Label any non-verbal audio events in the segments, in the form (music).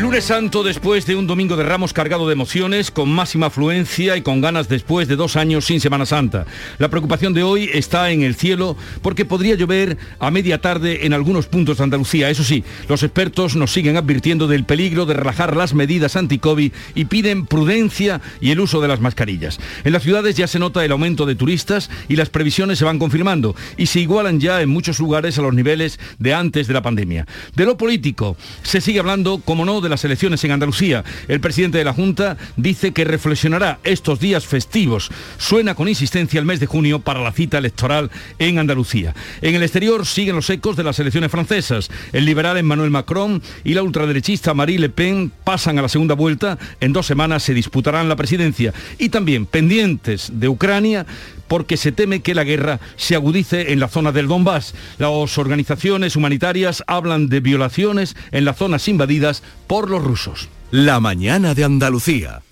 Lunes Santo después de un domingo de Ramos cargado de emociones, con máxima afluencia y con ganas después de dos años sin Semana Santa. La preocupación de hoy está en el cielo porque podría llover a media tarde en algunos puntos de Andalucía. Eso sí, los expertos nos siguen advirtiendo del peligro de relajar las medidas anti-COVID y piden prudencia y el uso de las mascarillas. En las ciudades ya se nota el aumento de turistas y las previsiones se van confirmando y se igualan ya en muchos lugares a los niveles de antes de la pandemia. De lo político, se sigue hablando, como no, de las elecciones en Andalucía. El presidente de la Junta dice que reflexionará estos días festivos. Suena con insistencia el mes de junio para la cita electoral en Andalucía. En el exterior siguen los ecos de las elecciones francesas. El liberal Emmanuel Macron y la ultraderechista Marie Le Pen pasan a la segunda vuelta. En dos semanas se disputarán la presidencia. Y también pendientes de Ucrania porque se teme que la guerra se agudice en la zona del Donbass. Las organizaciones humanitarias hablan de violaciones en las zonas invadidas por los rusos. La mañana de Andalucía.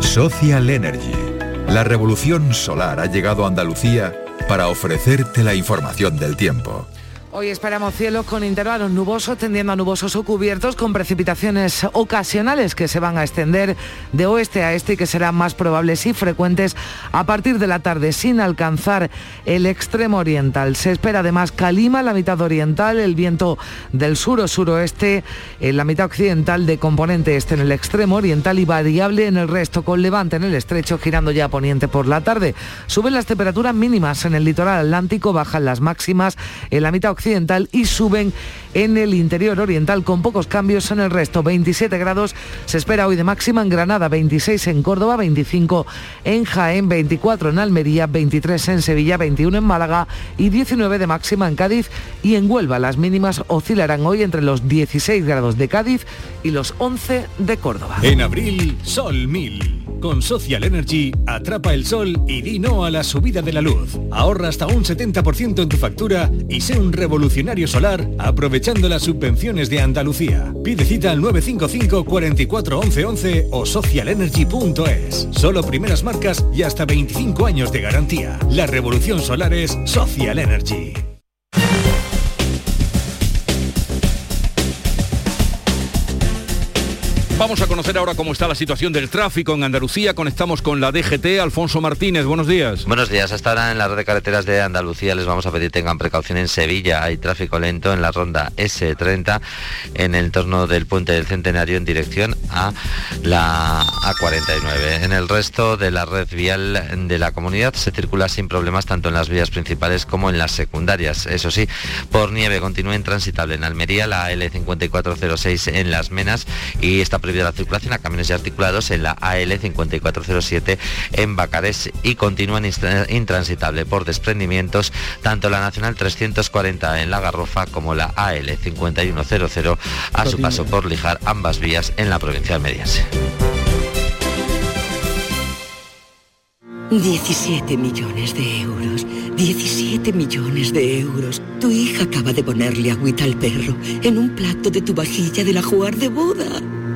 Social Energy. La revolución solar ha llegado a Andalucía para ofrecerte la información del tiempo. Hoy esperamos cielos con intervalos nubosos, tendiendo a nubosos o cubiertos, con precipitaciones ocasionales que se van a extender de oeste a este y que serán más probables y frecuentes a partir de la tarde, sin alcanzar el extremo oriental. Se espera además calima en la mitad oriental, el viento del sur o suroeste en la mitad occidental de componente este en el extremo oriental y variable en el resto, con levante en el estrecho, girando ya a poniente por la tarde. Suben las temperaturas mínimas en el litoral atlántico, bajan las máximas en la mitad occidental y suben en el interior oriental con pocos cambios en el resto. 27 grados se espera hoy de máxima en Granada, 26 en Córdoba, 25 en Jaén, 24 en Almería, 23 en Sevilla, 21 en Málaga y 19 de máxima en Cádiz y en Huelva. Las mínimas oscilarán hoy entre los 16 grados de Cádiz y los 11 de Córdoba. En abril, Sol 1000. Con Social Energy, atrapa el sol y di no a la subida de la luz. Ahorra hasta un 70% en tu factura y sé un revolucionario solar aprovechando las subvenciones de Andalucía. Pide cita al 955 44 11 11 o socialenergy.es. Solo primeras marcas y hasta 25 años de garantía. La revolución solar es Social Energy. Vamos a conocer ahora cómo está la situación del tráfico en Andalucía. Conectamos con la DGT. Alfonso Martínez, buenos días. Buenos días. Hasta ahora en la red de carreteras de Andalucía les vamos a pedir tengan precaución en Sevilla. Hay tráfico lento en la ronda S30 en el entorno del puente del Centenario en dirección a la A49. En el resto de la red vial de la comunidad se circula sin problemas tanto en las vías principales como en las secundarias. Eso sí, por nieve continúa intransitable en Almería la L5406 en Las Menas y está prohibida la circulación a camiones y articulados en la AL 5407 en Bacares y continúan intransitable por desprendimientos tanto la Nacional 340 en La Garrofa como la AL 5100 a su paso por Lijar, ambas vías en la provincia almeriense. 17 millones de euros. 17 millones de euros. Tu hija acaba de ponerle agüita al perro en un plato de tu vajilla de la jugar de boda.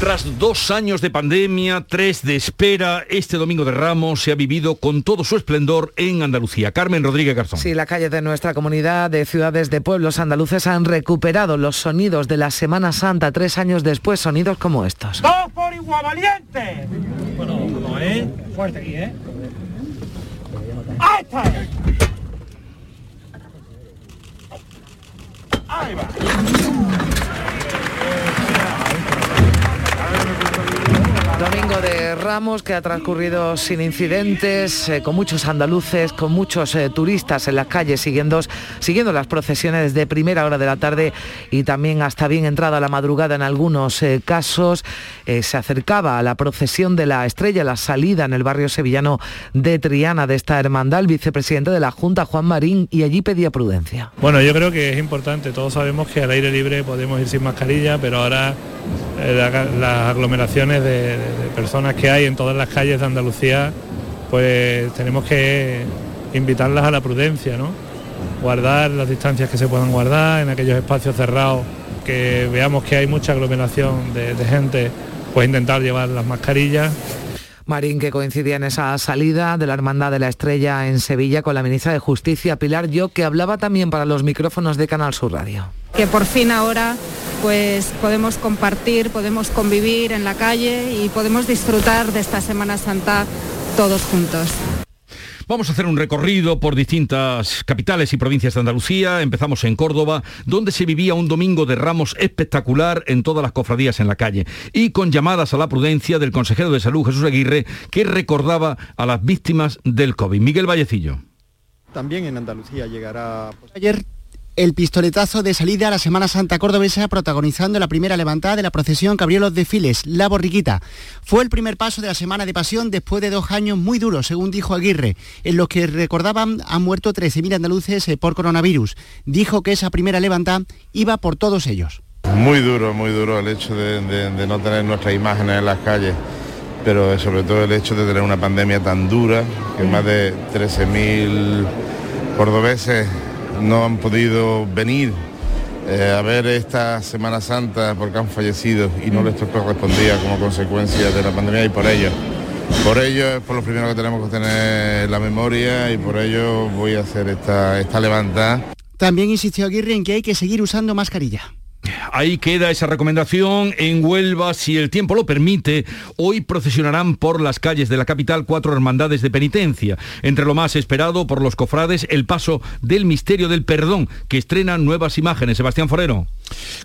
Tras dos años de pandemia, tres de espera, este domingo de Ramos se ha vivido con todo su esplendor en Andalucía. Carmen Rodríguez Garzón. Sí, las calles de nuestra comunidad de ciudades de pueblos andaluces han recuperado los sonidos de la Semana Santa tres años después, sonidos como estos. ¡Dos por igual valiente! Bueno, no, ¿eh? Fuerte aquí, ¿eh? ¡Ahí está! ¡Ahí va! Domingo de Ramos que ha transcurrido sin incidentes, eh, con muchos andaluces, con muchos eh, turistas en las calles siguiendo, siguiendo las procesiones de primera hora de la tarde y también hasta bien entrada la madrugada en algunos eh, casos. se acercaba a la procesión de la estrella, la salida en el barrio sevillano de Triana de esta hermandad, el vicepresidente de la Junta, Juan Marín, y allí pedía prudencia. Bueno, yo creo que es importante, todos sabemos que al aire libre podemos ir sin mascarilla, pero ahora las aglomeraciones de personas que hay en todas las calles de Andalucía, pues tenemos que invitarlas a la prudencia, ¿no? Guardar las distancias que se puedan guardar en aquellos espacios cerrados que veamos que hay mucha aglomeración de, gente, pues intentar llevar las mascarillas Marín, que coincidía en esa salida de la Hermandad de la Estrella en Sevilla con la ministra de Justicia, Pilar Yo, que hablaba también para los micrófonos de Canal Sur Radio. Que por fin ahora pues podemos compartir, podemos convivir en la calle y podemos disfrutar de esta Semana Santa todos juntos. Vamos a hacer un recorrido por distintas capitales y provincias de Andalucía. Empezamos en Córdoba, donde se vivía un domingo de ramos espectacular en todas las cofradías en la calle y con llamadas a la prudencia del consejero de salud Jesús Aguirre, que recordaba a las víctimas del COVID. Miguel Vallecillo. También en Andalucía llegará... Pues, Ayer el pistoletazo de salida a la Semana Santa Cordobesa protagonizando la primera levantada de la procesión que abrió los desfiles, la borriquita. Fue el primer paso de la Semana de Pasión después de dos años muy duros, según dijo Aguirre, en los que recordaban han muerto 13.000 andaluces eh, por coronavirus. Dijo que esa primera levantada iba por todos ellos. Muy duro, muy duro el hecho de, de no tener nuestras imágenes en las calles pero sobre todo el hecho de tener una pandemia tan dura, que más de 13.000 cordobeses no han podido venir eh, a ver esta Semana Santa porque han fallecido y no les correspondía como consecuencia de la pandemia y por ello. Por ello es por lo primero que tenemos que tener la memoria y por ello voy a hacer esta, esta. También insistió Aguirre en que hay que seguir usando mascarilla. Ahí queda esa recomendación. En Huelva, si el tiempo lo permite, hoy procesionarán por las calles de la capital cuatro hermandades de penitencia. Entre lo más esperado por los cofrades, el paso del misterio del perdón, que estrena nuevas imágenes. Sebastián Forero.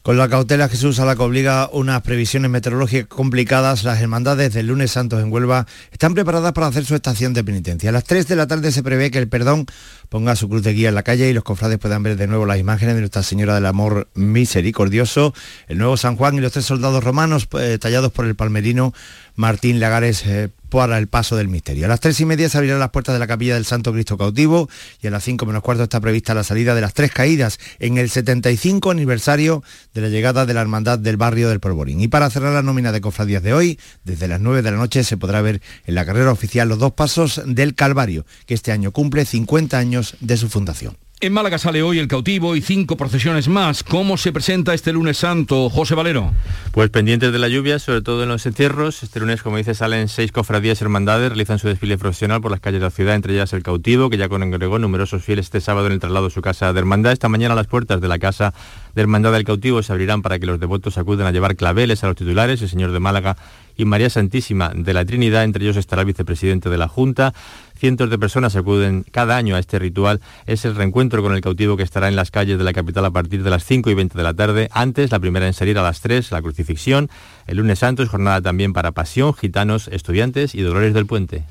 Con la cautela Jesús a la que obliga unas previsiones meteorológicas complicadas, las hermandades del lunes santos en Huelva están preparadas para hacer su estación de penitencia. A las 3 de la tarde se prevé que el perdón ponga su cruz de guía en la calle y los cofrades puedan ver de nuevo las imágenes de Nuestra Señora del Amor Misericordioso, el nuevo San Juan y los tres soldados romanos eh, tallados por el palmerino Martín Lagares eh, para el paso del misterio. A las tres y media se abrirán las puertas de la capilla del Santo Cristo cautivo y a las cinco menos cuarto está prevista la salida de las tres caídas en el 75 aniversario de la llegada de la Hermandad del Barrio del Polvorín. Y para cerrar la nómina de cofradías de hoy, desde las 9 de la noche se podrá ver en la carrera oficial los dos pasos del Calvario, que este año cumple 50 años de su fundación. En Málaga sale hoy el cautivo y cinco procesiones más. ¿Cómo se presenta este lunes santo, José Valero? Pues pendientes de la lluvia, sobre todo en los entierros. Este lunes, como dice, salen seis cofradías hermandades, realizan su desfile profesional por las calles de la ciudad, entre ellas el cautivo, que ya congregó numerosos fieles este sábado en el traslado a su casa de hermandad. Esta mañana las puertas de la casa de hermandad del cautivo se abrirán para que los devotos acudan a llevar claveles a los titulares, el Señor de Málaga y María Santísima de la Trinidad. Entre ellos estará el vicepresidente de la Junta. Cientos de personas acuden cada año a este ritual. Es el reencuentro con el cautivo que estará en las calles de la capital a partir de las 5 y 20 de la tarde. Antes, la primera en salir a las 3, la crucifixión. El lunes santo es jornada también para pasión, gitanos, estudiantes y dolores del puente.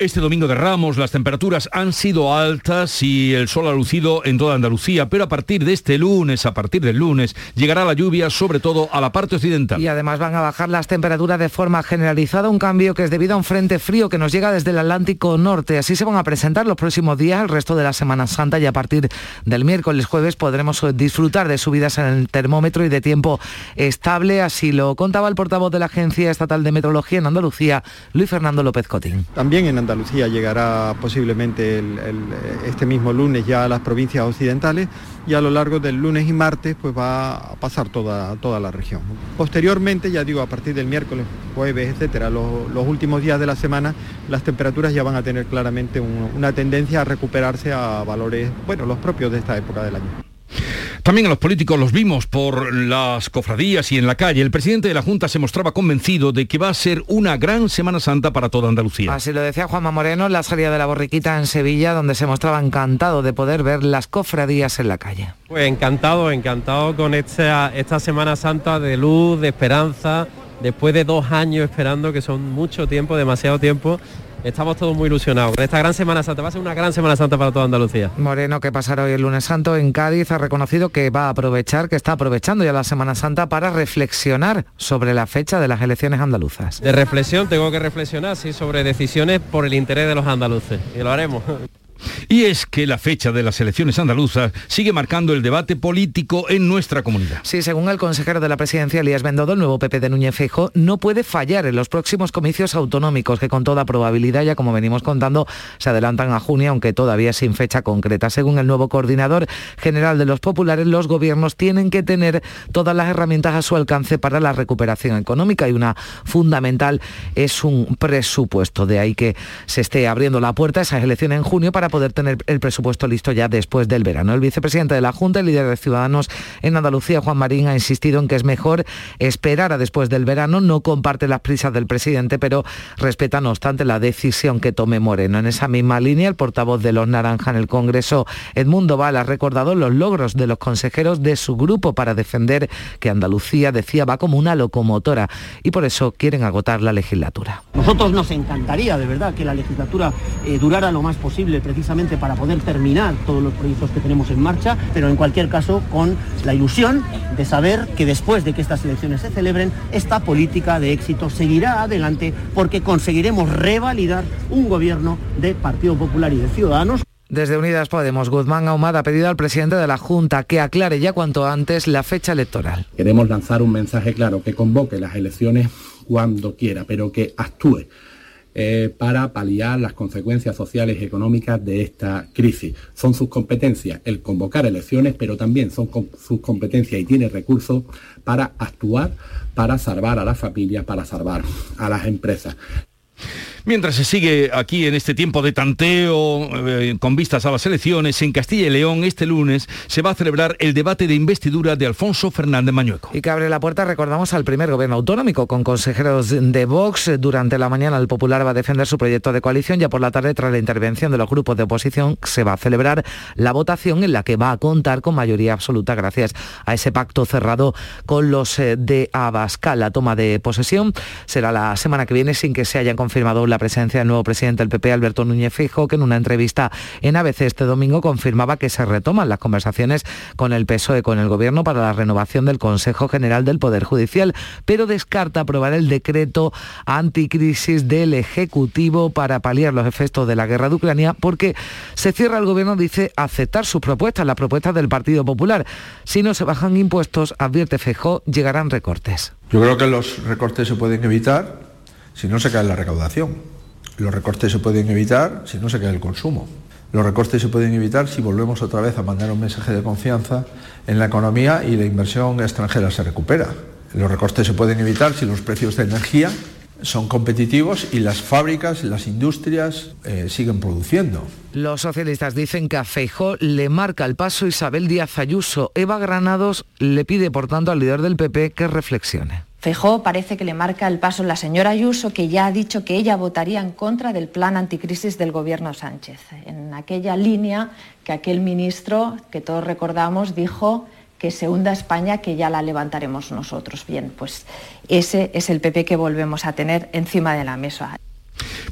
Este domingo de Ramos las temperaturas han sido altas y el sol ha lucido en toda Andalucía, pero a partir de este lunes, a partir del lunes, llegará la lluvia sobre todo a la parte occidental. Y además van a bajar las temperaturas de forma generalizada, un cambio que es debido a un frente frío que nos llega desde el Atlántico Norte. Así se van a presentar los próximos días, el resto de la Semana Santa y a partir del miércoles jueves podremos disfrutar de subidas en el termómetro y de tiempo estable. Así lo contaba el portavoz de la Agencia Estatal de Meteorología en Andalucía, Luis Fernando López Cotín. También en Andalucía llegará posiblemente este mismo lunes ya a las provincias occidentales y a lo largo del lunes y martes pues va a pasar toda, toda la región. Posteriormente, ya digo, a partir del miércoles, jueves, etcétera, los, últimos días de la semana, las temperaturas ya van a tener claramente una tendencia a recuperarse a valores, bueno, los propios de esta época del año. También a los políticos los vimos por las cofradías y en la calle. El presidente de la Junta se mostraba convencido de que va a ser una gran Semana Santa para toda Andalucía. Así lo decía Juanma Moreno en la salida de la borriquita en Sevilla, donde se mostraba encantado de poder ver las cofradías en la calle. Pues encantado, encantado con esta, esta Semana Santa de luz, de esperanza, después de dos años esperando, que son mucho tiempo, demasiado tiempo, estamos todos muy ilusionados. Con esta gran Semana Santa, va a ser una gran Semana Santa para toda Andalucía. Moreno, que pasará hoy el lunes santo en Cádiz, ha reconocido que va a aprovechar, que está aprovechando ya la Semana Santa para reflexionar sobre la fecha de las elecciones andaluzas. De reflexión, tengo que reflexionar, sí, sobre decisiones por el interés de los andaluces, y lo haremos. Y es que la fecha de las elecciones andaluzas sigue marcando el debate político en nuestra comunidad. Sí, según el consejero de la presidencia, Elías Bendodo, el nuevo PP de Núñez Feijóo no puede fallar en los próximos comicios autonómicos que con toda probabilidad, ya como venimos contando, se adelantan a junio, aunque todavía sin fecha concreta. Según el nuevo coordinador general de los populares, los gobiernos tienen que tener todas las herramientas a su alcance para la recuperación económica y una fundamental es un presupuesto. De ahí que se esté abriendo la puerta a esas elecciones en junio para poder tener el presupuesto listo ya después del verano. El vicepresidente de la Junta, el líder de Ciudadanos en Andalucía, Juan Marín, ha insistido en que es mejor esperar a después del verano, no comparte las prisas del presidente, pero respeta no obstante la decisión que tome Moreno. En esa misma línea, el portavoz de los Naranja en el Congreso, Edmundo Val, ha recordado los logros de los consejeros de su grupo para defender que Andalucía, decía, va como una locomotora y por eso quieren agotar la legislatura. Nosotros nos encantaría, de verdad, que la legislatura eh, durara lo más posible, precisamente para poder terminar todos los proyectos que tenemos en marcha, pero en cualquier caso con la ilusión de saber que después de que estas elecciones se celebren, esta política de éxito seguirá adelante porque conseguiremos revalidar un gobierno de Partido Popular y de Ciudadanos. Desde Unidas Podemos, Guzmán Ahumada ha pedido al presidente de la Junta que aclare ya cuanto antes la fecha electoral. Queremos lanzar un mensaje claro, que convoque las elecciones cuando quiera, pero que actúe eh, para paliar las consecuencias sociales y económicas de esta crisis. Son sus competencias el convocar elecciones, pero también son sus competencias y tiene recursos para actuar, para salvar a las familias, para salvar a las empresas. Mientras se sigue aquí en este tiempo de tanteo eh, con vistas a las elecciones, en Castilla y León este lunes se va a celebrar el debate de investidura de Alfonso Fernández Mañueco. Y que abre la puerta, recordamos, al primer gobierno autonómico con consejeros de Vox. Durante la mañana el Popular va a defender su proyecto de coalición. Ya por la tarde, tras la intervención de los grupos de oposición, se va a celebrar la votación en la que va a contar con mayoría absoluta gracias a ese pacto cerrado con los eh, de Abascal. La toma de posesión será la semana que viene sin que se hayan confirmado la presencia del nuevo presidente del PP, Alberto Núñez Fijo, que en una entrevista en ABC este domingo confirmaba que se retoman las conversaciones con el PSOE, con el Gobierno, para la renovación del Consejo General del Poder Judicial, pero descarta aprobar el decreto anticrisis del Ejecutivo para paliar los efectos de la guerra de Ucrania, porque se cierra el Gobierno, dice, aceptar sus propuestas, las propuestas del Partido Popular. Si no se bajan impuestos, advierte Fejó, llegarán recortes. Yo creo que los recortes se pueden evitar si no se cae la recaudación. Los recortes se pueden evitar si no se cae el consumo. Los recortes se pueden evitar si volvemos otra vez a mandar un mensaje de confianza en la economía y la inversión extranjera se recupera. Los recortes se pueden evitar si los precios de energía son competitivos y las fábricas, las industrias eh, siguen produciendo. Los socialistas dicen que a Feijó le marca el paso Isabel Díaz Ayuso. Eva Granados le pide, por tanto, al líder del PP que reflexione. Fejó parece que le marca el paso la señora Ayuso, que ya ha dicho que ella votaría en contra del plan anticrisis del gobierno Sánchez, en aquella línea que aquel ministro, que todos recordamos, dijo que se hunda España, que ya la levantaremos nosotros. Bien, pues ese es el PP que volvemos a tener encima de la mesa.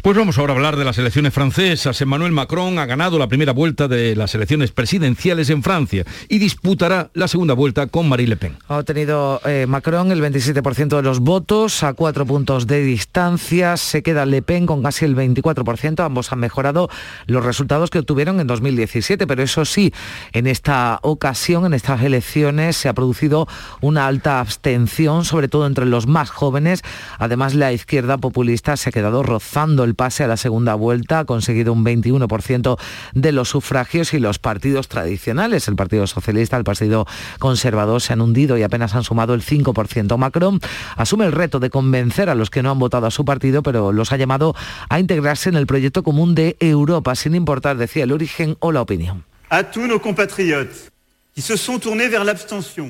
Pues vamos ahora a hablar de las elecciones francesas. Emmanuel Macron ha ganado la primera vuelta de las elecciones presidenciales en Francia y disputará la segunda vuelta con Marie Le Pen. Ha obtenido eh, Macron el 27% de los votos a cuatro puntos de distancia. Se queda Le Pen con casi el 24%. Ambos han mejorado los resultados que obtuvieron en 2017, pero eso sí, en esta ocasión, en estas elecciones, se ha producido una alta abstención, sobre todo entre los más jóvenes. Además, la izquierda populista se ha quedado el pase a la segunda vuelta, ha conseguido un 21% de los sufragios y los partidos tradicionales, el Partido Socialista, el Partido Conservador, se han hundido y apenas han sumado el 5%. Macron asume el reto de convencer a los que no han votado a su partido, pero los ha llamado a integrarse en el proyecto común de Europa, sin importar, decía, el origen o la opinión. A todos nos compatriotas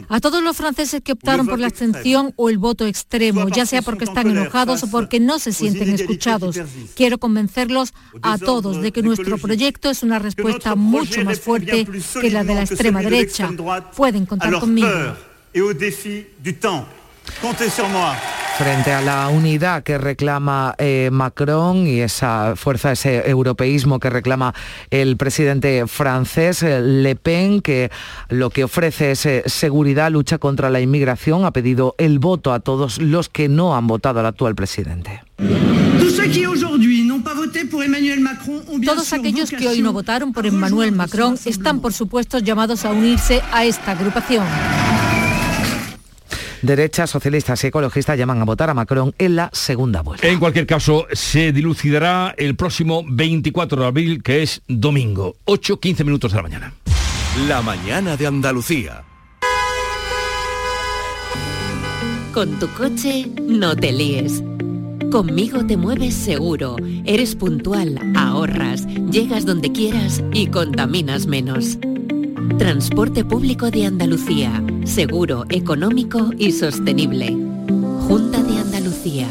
a todos los franceses que optaron por la abstención o el voto extremo, ya sea porque están enojados o porque no se sienten escuchados, quiero convencerlos a todos de que nuestro proyecto es una respuesta mucho más fuerte que la de la extrema derecha. Pueden contar conmigo. Frente a la unidad que reclama eh, Macron y esa fuerza, ese europeísmo que reclama el presidente francés, eh, Le Pen, que lo que ofrece es eh, seguridad, lucha contra la inmigración, ha pedido el voto a todos los que no han votado al actual presidente. Todos aquellos que hoy no votaron por Emmanuel Macron están, por supuesto, llamados a unirse a esta agrupación. Derechas, socialistas y ecologistas llaman a votar a Macron en la segunda vuelta. En cualquier caso, se dilucidará el próximo 24 de abril, que es domingo, 8-15 minutos de la mañana. La mañana de Andalucía. Con tu coche, no te líes. Conmigo te mueves seguro, eres puntual, ahorras, llegas donde quieras y contaminas menos. Transporte público de Andalucía, seguro, económico y sostenible. Junta de Andalucía.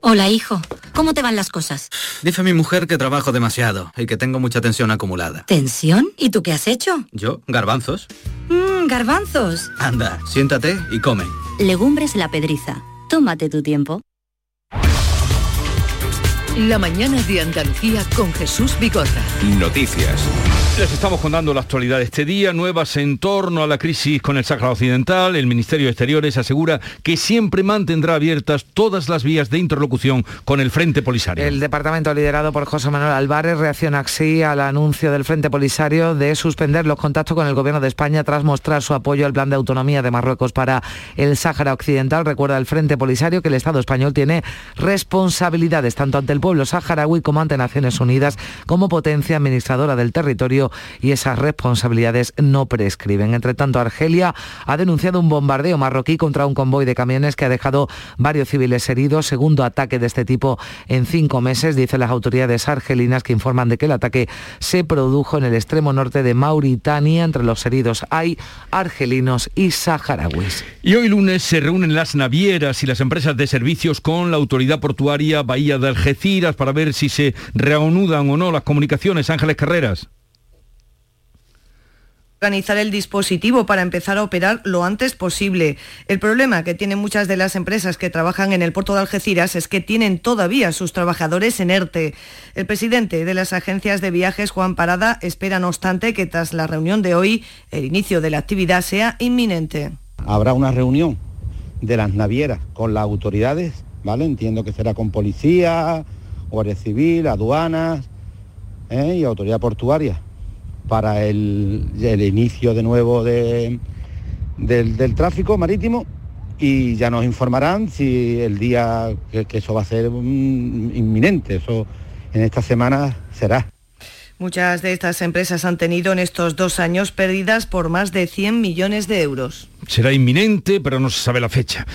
Hola, hijo. ¿Cómo te van las cosas? Dice mi mujer que trabajo demasiado y que tengo mucha tensión acumulada. ¿Tensión? ¿Y tú qué has hecho? ¿Yo? Garbanzos. Mmm, garbanzos. Anda, siéntate y come. Legumbres la pedriza. Tómate tu tiempo. La mañana de Andalucía con Jesús Bigorra. Noticias. Les estamos contando la actualidad de este día, nuevas en torno a la crisis con el Sáhara Occidental. El Ministerio de Exteriores asegura que siempre mantendrá abiertas todas las vías de interlocución con el Frente Polisario. El departamento liderado por José Manuel Álvarez reacciona así al anuncio del Frente Polisario de suspender los contactos con el Gobierno de España tras mostrar su apoyo al plan de autonomía de Marruecos para el Sáhara Occidental. Recuerda el Frente Polisario que el Estado español tiene responsabilidades tanto ante el pueblo saharaui como ante Naciones Unidas como potencia administradora del territorio y esas responsabilidades no prescriben. Entre tanto, Argelia ha denunciado un bombardeo marroquí contra un convoy de camiones que ha dejado varios civiles heridos, segundo ataque de este tipo en cinco meses, dicen las autoridades argelinas que informan de que el ataque se produjo en el extremo norte de Mauritania. Entre los heridos hay argelinos y saharauis. Y hoy lunes se reúnen las navieras y las empresas de servicios con la autoridad portuaria Bahía de Algeciras para ver si se reanudan o no las comunicaciones. Ángeles Carreras organizar el dispositivo para empezar a operar lo antes posible. El problema que tienen muchas de las empresas que trabajan en el puerto de Algeciras es que tienen todavía sus trabajadores en ERTE. El presidente de las agencias de viajes, Juan Parada, espera no obstante que tras la reunión de hoy el inicio de la actividad sea inminente. Habrá una reunión de las navieras con las autoridades, ¿vale? Entiendo que será con policía, Guardia Civil, aduanas ¿eh? y autoridad portuaria para el, inicio de nuevo de, del, tráfico marítimo y ya nos informarán si el día que, eso va a ser inminente, eso en esta semana será. Muchas de estas empresas han tenido en estos dos años pérdidas por más de 100 millones de euros. Será inminente, pero no se sabe la fecha.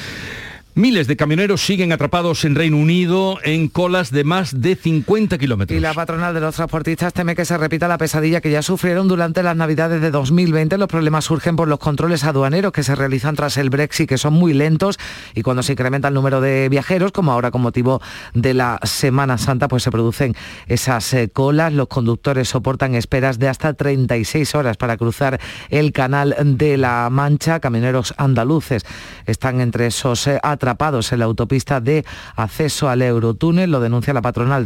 Miles de camioneros siguen atrapados en Reino Unido en colas de más de 50 kilómetros. Y la patronal de los transportistas teme que se repita la pesadilla que ya sufrieron durante las Navidades de 2020. Los problemas surgen por los controles aduaneros que se realizan tras el Brexit, que son muy lentos, y cuando se incrementa el número de viajeros, como ahora con motivo de la Semana Santa, pues se producen esas eh, colas. Los conductores soportan esperas de hasta 36 horas para cruzar el canal de la Mancha. Camioneros andaluces están entre esos eh, atrapados en la autopista de acceso al Eurotúnel, lo denuncia la patronal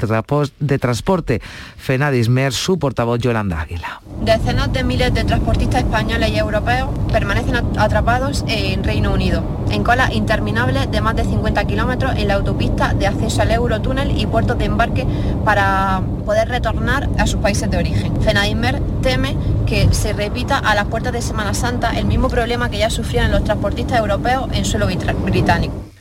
de transporte Fenadismer, su portavoz Yolanda Águila. Decenas de miles de transportistas españoles y europeos permanecen atrapados en Reino Unido, en colas interminables de más de 50 kilómetros en la autopista de acceso al Eurotúnel y puertos de embarque para poder retornar a sus países de origen. Fenadismer teme que se repita a las puertas de Semana Santa el mismo problema que ya sufrieron los transportistas europeos en suelo británico.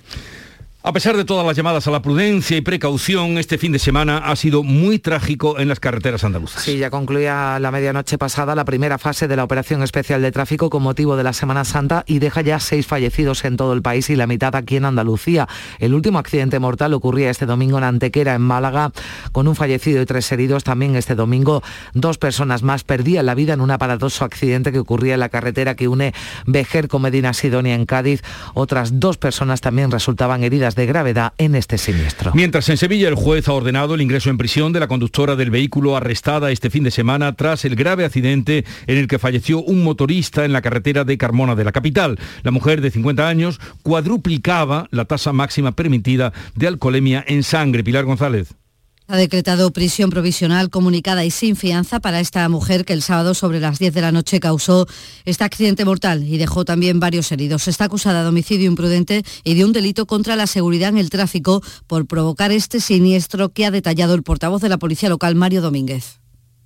A pesar de todas las llamadas a la prudencia y precaución, este fin de semana ha sido muy trágico en las carreteras andaluzas. Sí, ya concluía la medianoche pasada la primera fase de la operación especial de tráfico con motivo de la Semana Santa y deja ya seis fallecidos en todo el país y la mitad aquí en Andalucía. El último accidente mortal ocurría este domingo en Antequera, en Málaga, con un fallecido y tres heridos. También este domingo dos personas más perdían la vida en un aparatoso accidente que ocurría en la carretera que une Vejer con Medina Sidonia en Cádiz. Otras dos personas también resultaban heridas de gravedad en este siniestro. Mientras en Sevilla el juez ha ordenado el ingreso en prisión de la conductora del vehículo arrestada este fin de semana tras el grave accidente en el que falleció un motorista en la carretera de Carmona de la capital. La mujer de 50 años cuadruplicaba la tasa máxima permitida de alcoholemia en sangre. Pilar González. Ha decretado prisión provisional comunicada y sin fianza para esta mujer que el sábado sobre las 10 de la noche causó este accidente mortal y dejó también varios heridos. Está acusada de homicidio imprudente y de un delito contra la seguridad en el tráfico por provocar este siniestro que ha detallado el portavoz de la policía local, Mario Domínguez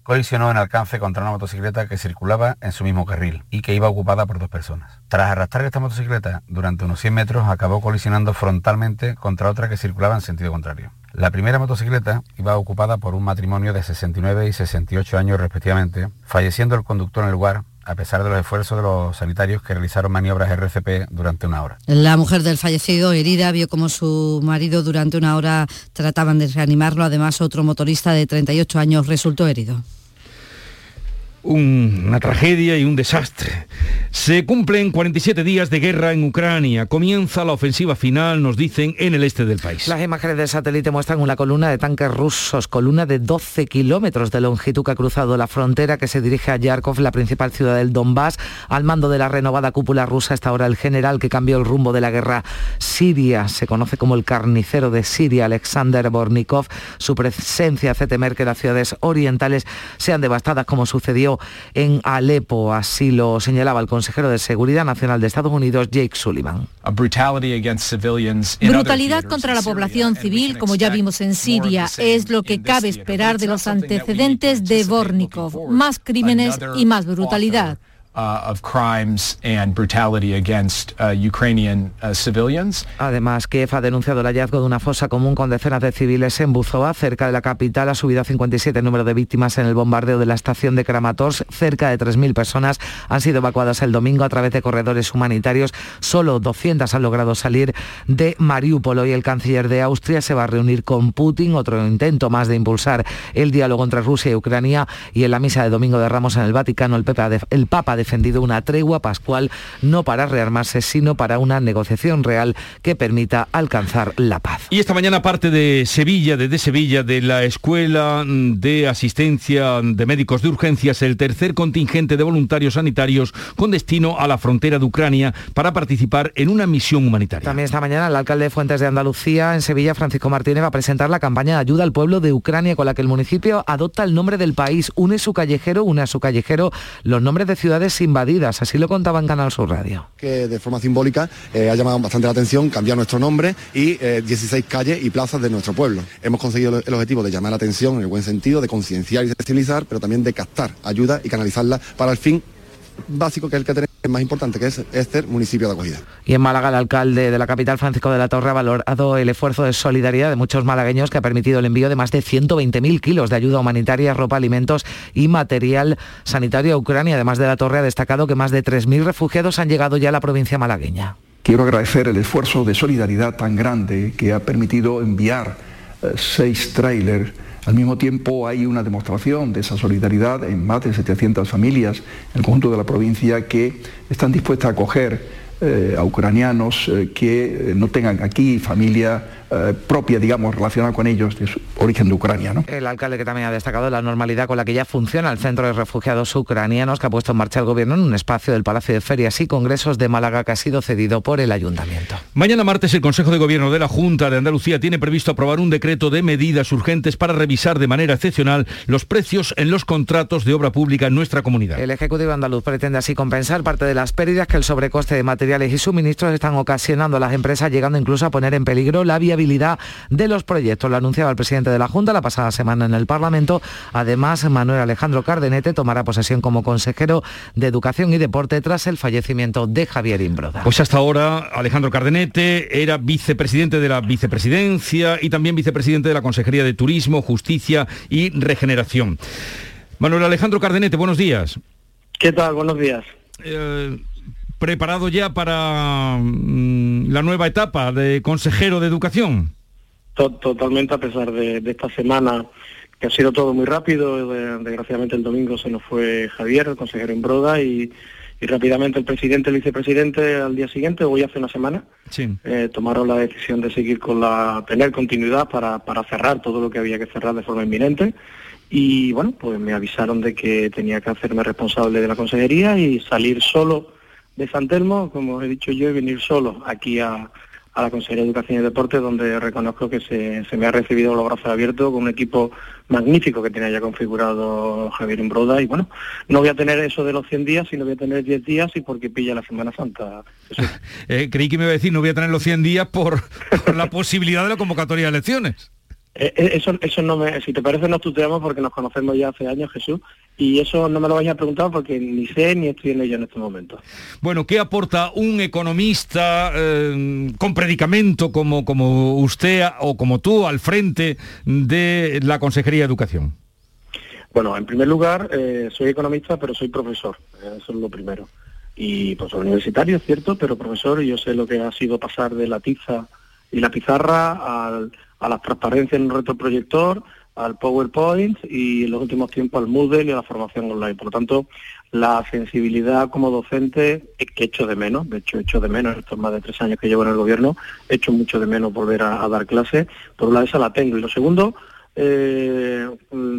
colisionó en alcance contra una motocicleta que circulaba en su mismo carril y que iba ocupada por dos personas. Tras arrastrar esta motocicleta durante unos 100 metros, acabó colisionando frontalmente contra otra que circulaba en sentido contrario. La primera motocicleta iba ocupada por un matrimonio de 69 y 68 años respectivamente, falleciendo el conductor en el lugar a pesar de los esfuerzos de los sanitarios que realizaron maniobras RCP durante una hora. La mujer del fallecido, herida, vio como su marido durante una hora trataban de reanimarlo. Además, otro motorista de 38 años resultó herido una tragedia y un desastre. Se cumplen 47 días de guerra en Ucrania. Comienza la ofensiva final, nos dicen, en el este del país. Las imágenes del satélite muestran una columna de tanques rusos, columna de 12 kilómetros de longitud que ha cruzado la frontera que se dirige a Yarkov, la principal ciudad del Donbass. Al mando de la renovada cúpula rusa está ahora el general que cambió el rumbo de la guerra siria. Se conoce como el carnicero de Siria, Alexander Bornikov. Su presencia hace temer que las ciudades orientales sean devastadas como sucedió en Alepo. Así lo señalaba el consejero de Seguridad Nacional de Estados Unidos, Jake Sullivan. Brutalidad contra la población civil, como ya vimos en Siria, es lo que cabe esperar de los antecedentes de Bornikov. Más crímenes y más brutalidad. Además, Kiev ha denunciado el hallazgo de una fosa común con decenas de civiles en Buzoa, cerca de la capital. Ha subido a 57 el número de víctimas en el bombardeo de la estación de Kramatorsk. Cerca de 3.000 personas han sido evacuadas el domingo a través de corredores humanitarios. Solo 200 han logrado salir de Mariupol. Hoy el canciller de Austria se va a reunir con Putin, otro intento más de impulsar el diálogo entre Rusia y Ucrania. Y en la misa de Domingo de Ramos en el Vaticano, el, el Papa defendido una tregua pascual no para rearmarse, sino para una negociación real que permita alcanzar la paz. Y esta mañana parte de Sevilla, desde Sevilla, de la Escuela de Asistencia de Médicos de Urgencias, el tercer contingente de voluntarios sanitarios con destino a la frontera de Ucrania para participar en una misión humanitaria. También esta mañana el alcalde de Fuentes de Andalucía en Sevilla, Francisco Martínez, va a presentar la campaña de ayuda al pueblo de Ucrania con la que el municipio adopta el nombre del país, une su callejero, une a su callejero los nombres de ciudades invadidas, así lo contaba en Canal Sur Radio. Que de forma simbólica eh, ha llamado bastante la atención cambiar nuestro nombre y 16 eh, calles y plazas de nuestro pueblo. Hemos conseguido el objetivo de llamar la atención en el buen sentido, de concienciar y sensibilizar, pero también de captar ayuda y canalizarla para el fin básico que es el que tenemos más importante, que es este municipio de acogida. Y en Málaga, el alcalde de la capital, Francisco de la Torre, ha valorado el esfuerzo de solidaridad de muchos malagueños que ha permitido el envío de más de 120.000 kilos de ayuda humanitaria, ropa, alimentos y material sanitario a Ucrania. Además de la Torre, ha destacado que más de 3.000 refugiados han llegado ya a la provincia malagueña. Quiero agradecer el esfuerzo de solidaridad tan grande que ha permitido enviar eh, seis trailers al mismo tiempo hay una demostración de esa solidaridad en más de 700 familias en el conjunto de la provincia que están dispuestas a acoger eh, a ucranianos eh, que no tengan aquí familia eh, propia, digamos, relacionada con ellos de su origen de Ucrania. ¿no? El alcalde que también ha destacado la normalidad con la que ya funciona el Centro de Refugiados Ucranianos que ha puesto en marcha el Gobierno en un espacio del Palacio de Ferias y Congresos de Málaga que ha sido cedido por el Ayuntamiento. Mañana martes el Consejo de Gobierno de la Junta de Andalucía tiene previsto aprobar un decreto de medidas urgentes para revisar de manera excepcional los precios en los contratos de obra pública en nuestra comunidad. El Ejecutivo andaluz pretende así compensar parte de las pérdidas que el sobrecoste de materiales y suministros están ocasionando a las empresas, llegando incluso a poner en peligro la viabilidad de los proyectos. Lo anunciaba el presidente de la Junta la pasada semana en el Parlamento. Además, Manuel Alejandro Cardenete tomará posesión como consejero de Educación y Deporte tras el fallecimiento de Javier Imbroda. Pues hasta ahora Alejandro Cardenete era vicepresidente de la vicepresidencia y también vicepresidente de la Consejería de Turismo, Justicia y Regeneración. Manuel Alejandro Cardenete, buenos días. ¿Qué tal? Buenos días. Eh, preparado ya para mm, la nueva etapa de consejero de educación? Totalmente, a pesar de, esta semana que ha sido todo muy rápido. Desgraciadamente el domingo se nos fue Javier, el consejero en Broda, y, y rápidamente el presidente y el vicepresidente al día siguiente, hoy hace una semana, eh, tomaron la decisión de seguir con la, tener continuidad para, para cerrar todo lo que había que cerrar de forma inminente. Y bueno, pues me avisaron de que tenía que hacerme responsable de la consejería y salir solo de San Telmo, como he dicho yo, y venir solo aquí a, a la Consejería de Educación y Deporte, donde reconozco que se, me ha recibido los brazos abiertos con un equipo magnífico que tenía ya configurado Javier Imbroda. Y bueno, no voy a tener eso de los 100 días, sino voy a tener 10 días y porque pilla la Semana Santa. (laughs) Eh, creí que me iba a decir, no voy a tener los 100 días por, por la (laughs) posibilidad de la convocatoria de elecciones. Eh, eh, eso, eso no me, si te parece nos tuteamos porque nos conocemos ya hace años, Jesús, y eso no me lo vayas a preguntar porque ni sé ni estoy en ello en este momento. Bueno, ¿qué aporta un economista eh, con predicamento como, como usted o como tú al frente de la Consejería de Educación? Bueno, en primer lugar, soy economista, pero soy profesor, eso es lo primero. Y pues universitario, es cierto, pero profesor, y yo sé lo que ha sido pasar de la tiza y la pizarra al a las transparencias en un retroproyector, al PowerPoint y en los últimos tiempos al Moodle y a la formación online. Por lo tanto, la sensibilidad como docente que echo de menos, de hecho echo de menos estos más de tres años que llevo en el gobierno, echo mucho de menos volver a, dar clases, por una vez esa la tengo. Y lo segundo, eh,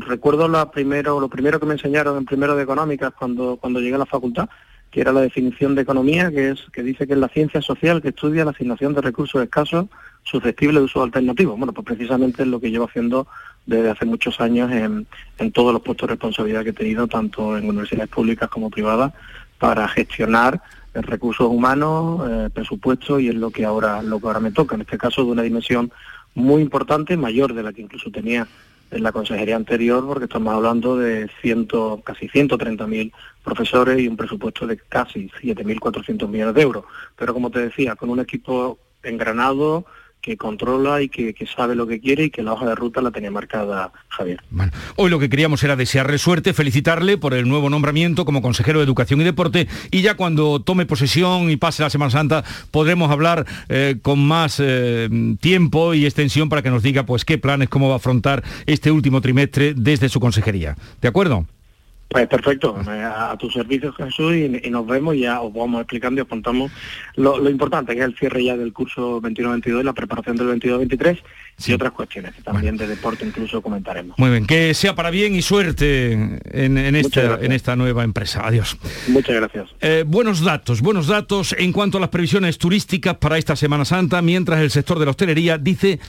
recuerdo la primero, lo primero que me enseñaron en primero de económicas cuando, cuando llegué a la facultad, que era la definición de economía, que es que dice que es la ciencia social que estudia la asignación de recursos escasos susceptibles de uso alternativo. Bueno, pues precisamente es lo que llevo haciendo desde hace muchos años en, todos los puestos de responsabilidad que he tenido, tanto en universidades públicas como privadas, para gestionar recursos humanos, eh, presupuestos y es lo que ahora lo que ahora me toca. En este caso de una dimensión muy importante, mayor de la que incluso tenía en la consejería anterior, porque estamos hablando de ciento, casi 130.000 profesores y un presupuesto de casi 7.400 millones de euros. Pero como te decía, con un equipo engranado, que controla y que, sabe lo que quiere y que la hoja de ruta la tenía marcada Javier. hoy lo que queríamos era desearle suerte, felicitarle por el nuevo nombramiento como consejero de Educación y Deporte y ya cuando tome posesión y pase la Semana Santa podremos hablar eh, con más eh, tiempo y extensión para que nos diga pues qué planes, cómo va a afrontar este último trimestre desde su consejería. ¿De acuerdo? Pues perfecto, a, tu servicio Jesús y, nos vemos y ya os vamos explicando y os contamos lo, importante que es el cierre ya del curso 21-22 y la preparación del 22-23 y otras cuestiones que también de deporte incluso comentaremos. Muy bien, que sea para bien y suerte en, en, esta, nueva empresa. Adiós. Muchas gracias. Eh, buenos datos, buenos datos en cuanto a las previsiones turísticas para esta Semana Santa, mientras el sector de la hostelería dice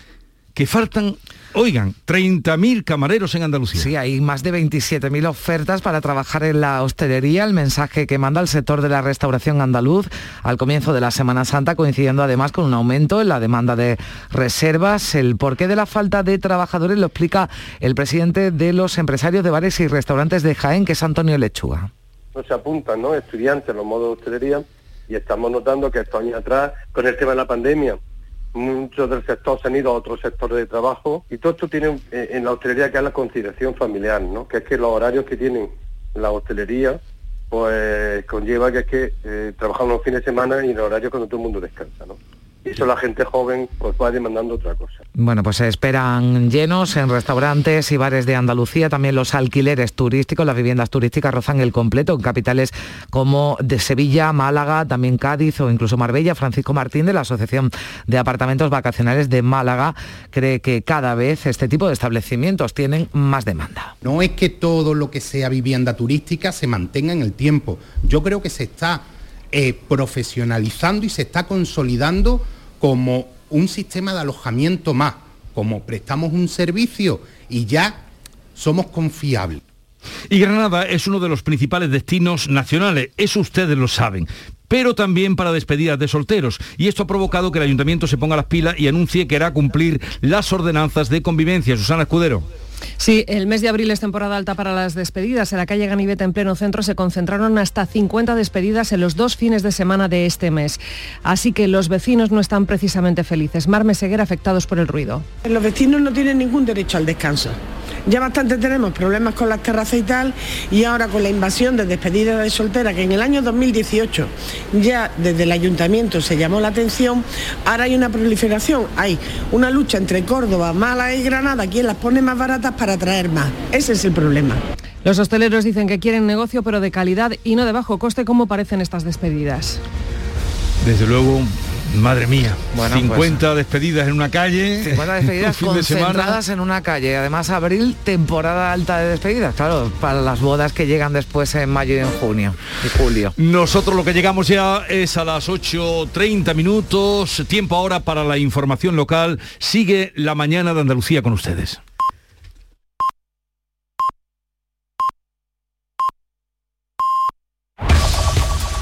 que faltan Oigan, 30.000 camareros en Andalucía. Sí, hay más de 27.000 ofertas para trabajar en la hostelería. El mensaje que manda el sector de la restauración andaluz al comienzo de la Semana Santa, coincidiendo además con un aumento en la demanda de reservas. El porqué de la falta de trabajadores lo explica el presidente de los empresarios de bares y restaurantes de Jaén, que es Antonio Lechuga. No se apuntan, ¿no? Estudiantes los modos de hostelería y estamos notando que estos años atrás, con el tema de la pandemia, muchos del sector se han ido a otros sectores de trabajo y todo esto tiene eh, en la hostelería que es la conciliación familiar, ¿no? que es que los horarios que tienen la hostelería pues conlleva que es que eh, trabajamos los fines de semana y en el horario cuando todo el mundo descansa. ¿no? Y eso la gente joven pues va demandando otra cosa. Bueno, pues se esperan llenos en restaurantes y bares de Andalucía, también los alquileres turísticos, las viviendas turísticas rozan el completo en capitales como de Sevilla, Málaga, también Cádiz o incluso Marbella. Francisco Martín de la Asociación de Apartamentos Vacacionales de Málaga cree que cada vez este tipo de establecimientos tienen más demanda. No es que todo lo que sea vivienda turística se mantenga en el tiempo. Yo creo que se está eh, profesionalizando y se está consolidando como un sistema de alojamiento más, como prestamos un servicio y ya somos confiables. Y Granada es uno de los principales destinos nacionales, eso ustedes lo saben pero también para despedidas de solteros. Y esto ha provocado que el ayuntamiento se ponga las pilas y anuncie que hará cumplir las ordenanzas de convivencia. Susana Escudero. Sí, el mes de abril es temporada alta para las despedidas. En la calle Ganivet, en pleno centro, se concentraron hasta 50 despedidas en los dos fines de semana de este mes. Así que los vecinos no están precisamente felices. Marme Seguera afectados por el ruido. Los vecinos no tienen ningún derecho al descanso. Ya bastante tenemos problemas con las terrazas y tal, y ahora con la invasión de despedidas de soltera, que en el año 2018 ya desde el ayuntamiento se llamó la atención, ahora hay una proliferación, hay una lucha entre Córdoba, Málaga y Granada, quien las pone más baratas para traer más. Ese es el problema. Los hosteleros dicen que quieren negocio pero de calidad y no de bajo coste como parecen estas despedidas. Desde luego, madre mía, Bueno, 50 despedidas en una calle. 50 (laughs) despedidas fin de semana. concentradas en una calle. Además, abril, temporada alta de despedidas. Claro, para las bodas que llegan después en mayo y en junio y julio. Nosotros lo que llegamos ya es a las 8.30 minutos, tiempo ahora para la información local. Sigue la mañana de Andalucía con ustedes.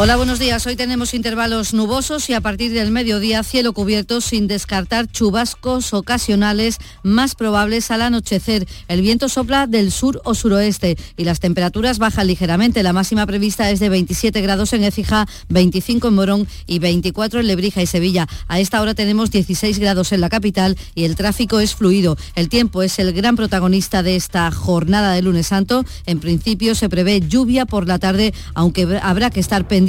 Hola, buenos días. Hoy tenemos intervalos nubosos y a partir del mediodía cielo cubierto sin descartar chubascos ocasionales más probables al anochecer. El viento sopla del sur o suroeste y las temperaturas bajan ligeramente. La máxima prevista es de 27 grados en Écija, 25 en Morón y 24 en Lebrija y Sevilla. A esta hora tenemos 16 grados en la capital y el tráfico es fluido. El tiempo es el gran protagonista de esta jornada de lunes santo. En principio se prevé lluvia por la tarde, aunque habrá que estar pendiente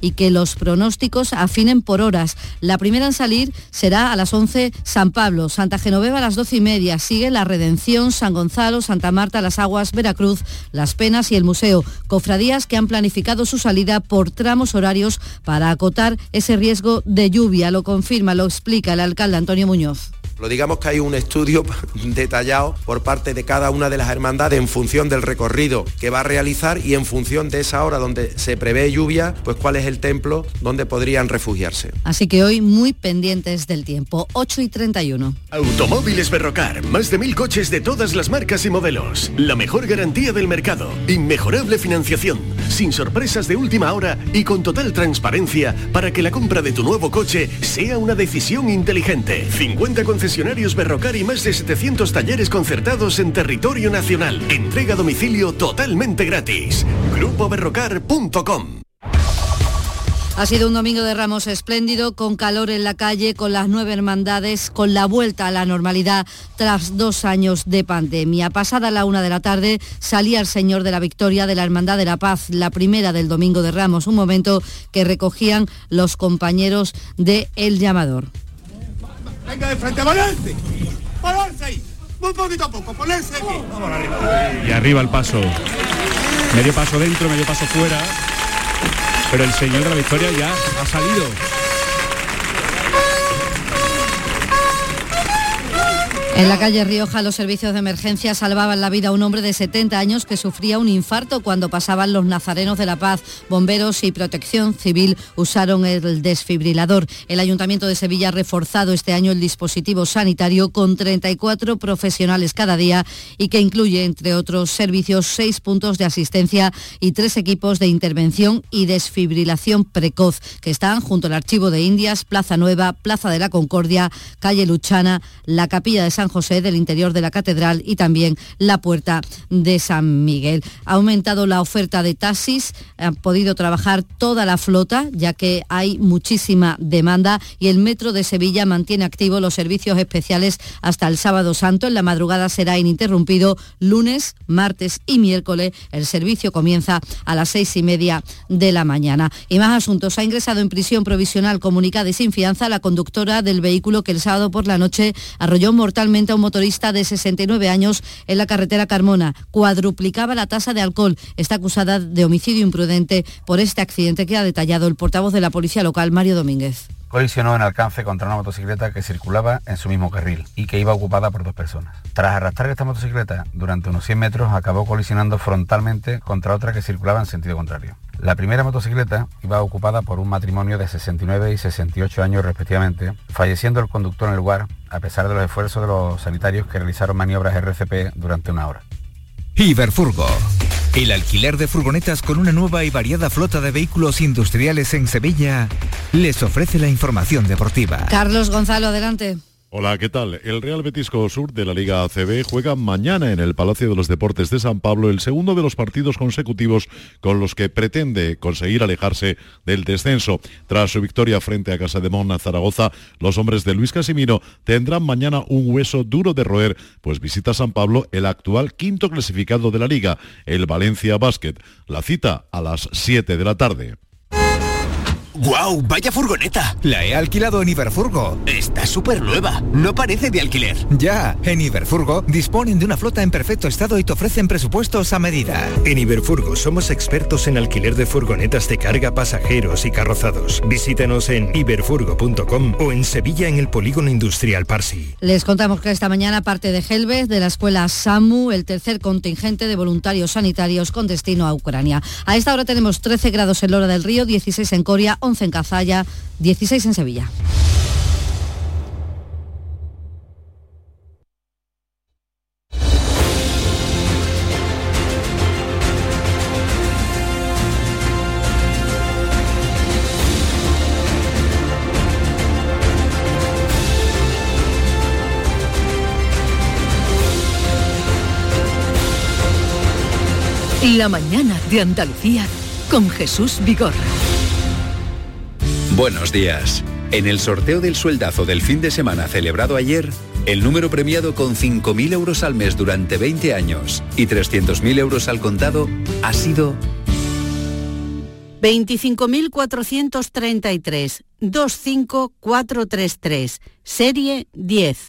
y que los pronósticos afinen por horas. La primera en salir será a las 11 San Pablo, Santa Genoveva a las 12 y media. Sigue la Redención, San Gonzalo, Santa Marta, Las Aguas, Veracruz, Las Penas y el Museo. Cofradías que han planificado su salida por tramos horarios para acotar ese riesgo de lluvia. Lo confirma, lo explica el alcalde Antonio Muñoz. Lo digamos que hay un estudio (laughs) detallado por parte de cada una de las hermandades en función del recorrido que va a realizar y en función de esa hora donde se prevé lluvia, pues cuál es el templo donde podrían refugiarse. Así que hoy muy pendientes del tiempo. 8 y 31. Automóviles Berrocar, más de mil coches de todas las marcas y modelos. La mejor garantía del mercado, inmejorable financiación, sin sorpresas de última hora y con total transparencia para que la compra de tu nuevo coche sea una decisión inteligente. 50 concesionarios Berrocar y más de 700 talleres concertados en territorio nacional. Entrega domicilio totalmente gratis. GrupoBerrocar.com Ha sido un domingo de Ramos espléndido, con calor en la calle, con las nueve hermandades, con la vuelta a la normalidad tras dos años de pandemia. Pasada la una de la tarde salía el Señor de la Victoria de la Hermandad de la Paz, la primera del domingo de Ramos, un momento que recogían los compañeros de El Llamador. Venga de frente, ponerse. Ponerse ahí. Muy poquito a poco, ponerse aquí. Y arriba el paso. Medio paso dentro, medio paso fuera. Pero el señor de la victoria ya ha salido. En la calle Rioja los servicios de emergencia salvaban la vida a un hombre de 70 años que sufría un infarto cuando pasaban los nazarenos de la paz. Bomberos y protección civil usaron el desfibrilador. El Ayuntamiento de Sevilla ha reforzado este año el dispositivo sanitario con 34 profesionales cada día y que incluye, entre otros servicios, seis puntos de asistencia y tres equipos de intervención y desfibrilación precoz que están junto al Archivo de Indias, Plaza Nueva, Plaza de la Concordia, Calle Luchana, la Capilla de San José del interior de la catedral y también la puerta de San Miguel. Ha aumentado la oferta de taxis, ha podido trabajar toda la flota ya que hay muchísima demanda y el Metro de Sevilla mantiene activos los servicios especiales hasta el sábado santo. En la madrugada será ininterrumpido lunes, martes y miércoles. El servicio comienza a las seis y media de la mañana. Y más asuntos. Ha ingresado en prisión provisional comunicada y sin fianza la conductora del vehículo que el sábado por la noche arrolló a un motorista de 69 años en la carretera Carmona. Cuadruplicaba la tasa de alcohol. Está acusada de homicidio imprudente por este accidente que ha detallado el portavoz de la policía local, Mario Domínguez colisionó en alcance contra una motocicleta que circulaba en su mismo carril y que iba ocupada por dos personas. Tras arrastrar esta motocicleta durante unos 100 metros, acabó colisionando frontalmente contra otra que circulaba en sentido contrario. La primera motocicleta iba ocupada por un matrimonio de 69 y 68 años respectivamente, falleciendo el conductor en el lugar a pesar de los esfuerzos de los sanitarios que realizaron maniobras RCP durante una hora. Iberfurgo. El alquiler de furgonetas con una nueva y variada flota de vehículos industriales en Sevilla les ofrece la información deportiva. Carlos Gonzalo, adelante. Hola, ¿qué tal? El Real Betisco Sur de la Liga ACB juega mañana en el Palacio de los Deportes de San Pablo el segundo de los partidos consecutivos con los que pretende conseguir alejarse del descenso. Tras su victoria frente a Casa de Mona Zaragoza, los hombres de Luis Casimiro tendrán mañana un hueso duro de roer, pues visita San Pablo el actual quinto clasificado de la Liga, el Valencia Basket. La cita a las 7 de la tarde. ¡Guau! ¡Vaya furgoneta! La he alquilado en Iberfurgo. Está súper nueva. No parece de alquiler. Ya, en Iberfurgo disponen de una flota en perfecto estado y te ofrecen presupuestos a medida. En Iberfurgo somos expertos en alquiler de furgonetas de carga, pasajeros y carrozados. Visítanos en iberfurgo.com o en Sevilla en el Polígono Industrial Parsi. Les contamos que esta mañana parte de Helves, de la escuela SAMU, el tercer contingente de voluntarios sanitarios con destino a Ucrania. A esta hora tenemos 13 grados en Lora del Río, 16 en Coria, 11 en Cazalla, 16 en Sevilla. La mañana de Andalucía con Jesús Vigorra. Buenos días. En el sorteo del sueldazo del fin de semana celebrado ayer, el número premiado con 5.000 euros al mes durante 20 años y 300.000 euros al contado ha sido 25.433 25433, serie 10.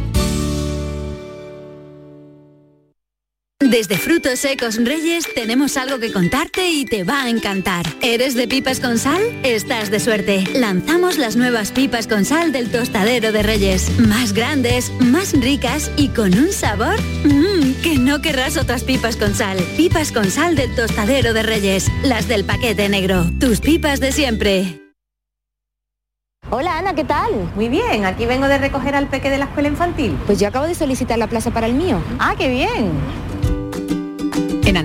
Desde Frutos Secos Reyes tenemos algo que contarte y te va a encantar. ¿Eres de pipas con sal? Estás de suerte. Lanzamos las nuevas pipas con sal del tostadero de Reyes. Más grandes, más ricas y con un sabor mmm, que no querrás otras pipas con sal. Pipas con sal del tostadero de Reyes. Las del paquete negro. Tus pipas de siempre. Hola Ana, ¿qué tal? Muy bien, aquí vengo de recoger al peque de la escuela infantil. Pues yo acabo de solicitar la plaza para el mío. Ah, qué bien.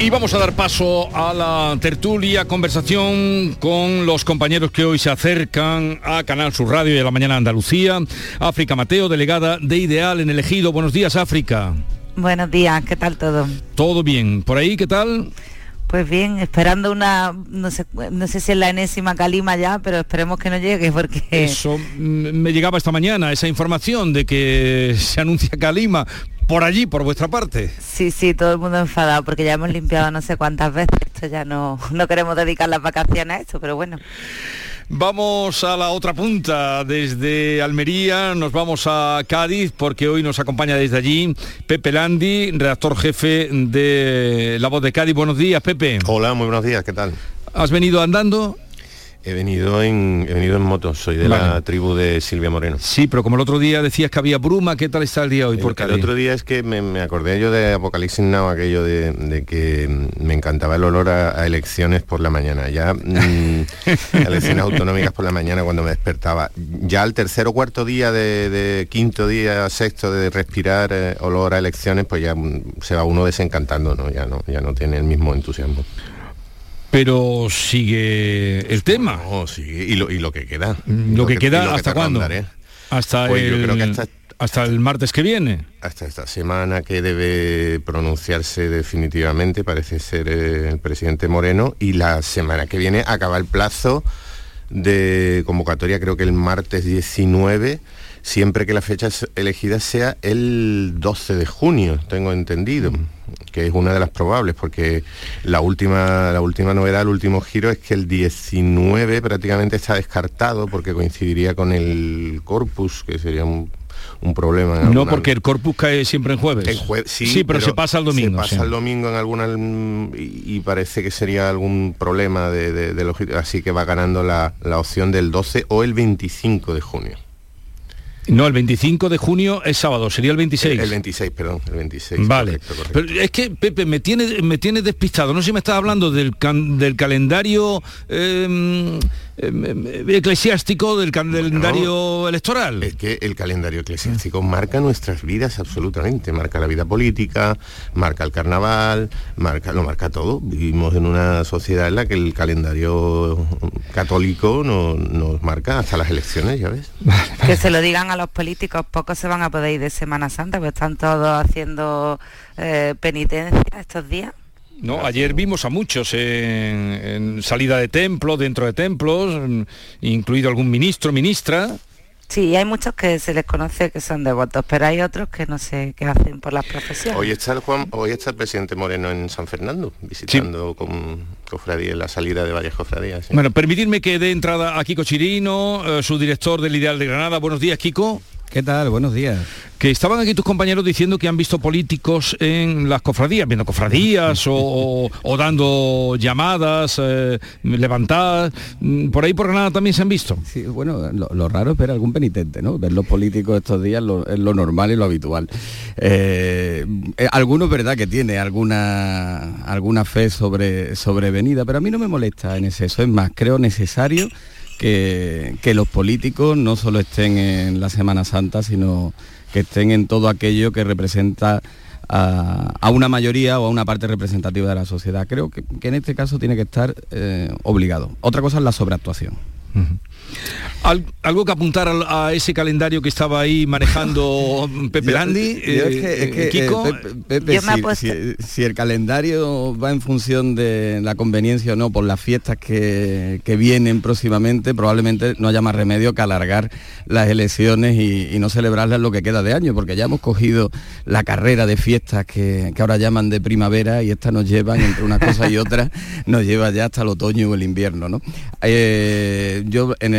Y vamos a dar paso a la tertulia, conversación con los compañeros que hoy se acercan a Canal Sur Radio y a la mañana Andalucía. África Mateo, delegada de Ideal en el Ejido. Buenos días, África. Buenos días, ¿qué tal todo? Todo bien. ¿Por ahí qué tal? Pues bien, esperando una, no sé, no sé si es la enésima calima ya, pero esperemos que no llegue porque... Eso mm, me llegaba esta mañana, esa información de que se anuncia calima por allí, por vuestra parte. Sí, sí, todo el mundo enfadado porque ya hemos limpiado no sé cuántas veces, esto ya no, no queremos dedicar las vacaciones a esto, pero bueno. Vamos a la otra punta, desde Almería nos vamos a Cádiz porque hoy nos acompaña desde allí Pepe Landi, redactor jefe de La Voz de Cádiz. Buenos días, Pepe. Hola, muy buenos días, ¿qué tal? ¿Has venido andando? He venido en, he venido en moto, soy de la tribu de Silvia Moreno. Sí, pero como el otro día decías que había bruma, ¿qué tal está el día hoy por El, Cádiz? el otro día es que me, me acordé yo de Apocalipsis Now, aquello de, de que me encantaba el olor a, a elecciones por la mañana. Ya mm, (laughs) elecciones autonómicas por la mañana cuando me despertaba. Ya al tercer o cuarto día de, de quinto día, sexto de respirar eh, olor a elecciones, pues ya mm, se va uno desencantando, ¿no? Ya no, ya no tiene el mismo entusiasmo. Pero sigue el tema. No, sigue. Y lo, y lo que queda. Lo que y queda, lo que ¿hasta te cuándo? Hasta Pues yo el, creo que hasta- hasta el martes que viene. hasta esta semana que debe pronunciarse definitivamente, parece ser eh, el presidente Moreno, y la semana que viene acaba el plazo de convocatoria, creo que el martes 19, siempre que la fecha elegida sea el 12 de junio, tengo entendido, que es una de las probables, porque la última, la última novedad, el último giro es que el 19 prácticamente está descartado porque coincidiría con el corpus, que sería un, un problema. en No porque el corpus cae siempre en jueves. en jue- sí, pero, se pasa el domingo. Se pasa sí. el domingo en alguna y, parece que sería algún problema de, de- de así que va ganando la, la opción del 12 o el 25 de junio. No, el 25 de junio es sábado, sería el 26. El 26, perdón, el 26. Vale. Correcto, correcto. Pero es que, Pepe, me tiene, me tiene despistado. No sé si me estás hablando del, can, del calendario eh, eh, eclesiástico, del calendario electoral. Es que el calendario eclesiástico marca nuestras vidas absolutamente. Marca la vida política, marca el carnaval, marca, lo marca todo. Vivimos en una sociedad en la que el calendario católico no, nos marca hasta las elecciones, ya ves. Que se lo digan a los políticos, pocos se van a poder ir de Semana Santa, pues están todos haciendo eh, penitencia estos días. No, ayer vimos a muchos en, en, salida de templos, dentro de templos, incluido algún ministro, ministra. Sí, hay muchos que se les conoce que son devotos, pero hay otros que no sé qué hacen por las profesiones. Hoy está el Juan, hoy está el presidente Moreno en San Fernando, visitando sí. con cofradías, la salida de varias cofradías. Bueno, permitirme que dé entrada a Kiko Chirino, eh, su director del Ideal de Granada. Buenos días, Kiko. ¿Qué tal? Buenos días. Que estaban aquí tus compañeros diciendo que han visto políticos en las cofradías, viendo cofradías o, o, o, dando llamadas eh, levantadas. Por ahí por Granada también se han visto. Sí, bueno, lo, lo, raro es ver algún penitente, ¿no? Ver los políticos estos días lo, es lo normal y lo habitual. Eh, algunos, verdad, que tiene alguna, alguna fe sobre, sobrevenida, pero a mí no me molesta en exceso. Es más, creo necesario que, que, los políticos no solo estén en la Semana Santa, sino que estén en todo aquello que representa a, una mayoría o a una parte representativa de la sociedad. Creo que, que en este caso tiene que estar eh, obligado. Otra cosa es la sobreactuación. Uh -huh. Al, ¿Algo que apuntar a, a, ese calendario que estaba ahí manejando Pepe Landi? Kiko. Si, el calendario va en función de la conveniencia o no por las fiestas que, que, vienen próximamente, probablemente no haya más remedio que alargar las elecciones y, y, no celebrarlas lo que queda de año, porque ya hemos cogido la carrera de fiestas que, que ahora llaman de primavera y estas nos llevan entre una cosa y otra, (laughs) nos lleva ya hasta el otoño o el invierno. ¿no? Eh, yo el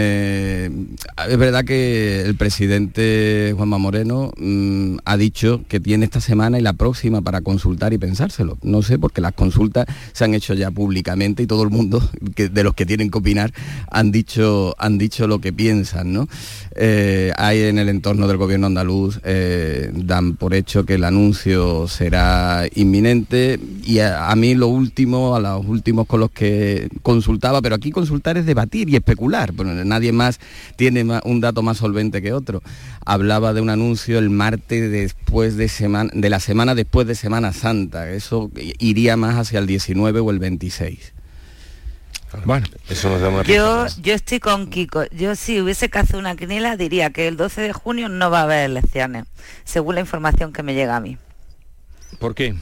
es verdad que el presidente Juanma Moreno mmm, ha dicho que tiene esta semana y la próxima para consultar y pensárselo. No sé, porque las consultas se han hecho ya públicamente y todo el mundo (laughs) que, de los que tienen que opinar han dicho, han dicho lo que piensan. ¿no? Eh, hay en el entorno del gobierno andaluz, eh, dan por hecho que el anuncio será inminente y a mí lo último, a los últimos con los que consultaba, pero aquí consultar es debatir y especular. Bueno, nadie más tiene un dato más solvente que otro. Hablaba de un anuncio el martes después de semana, de la semana después de Semana Santa. Eso iría más hacia el 19 o el 26. Bueno, eso nos da yo, yo estoy con Kiko. Yo si hubiese que hacer una quiniela diría que el 12 de junio no va a haber elecciones, según la información que me llega a mí. ¿Por qué?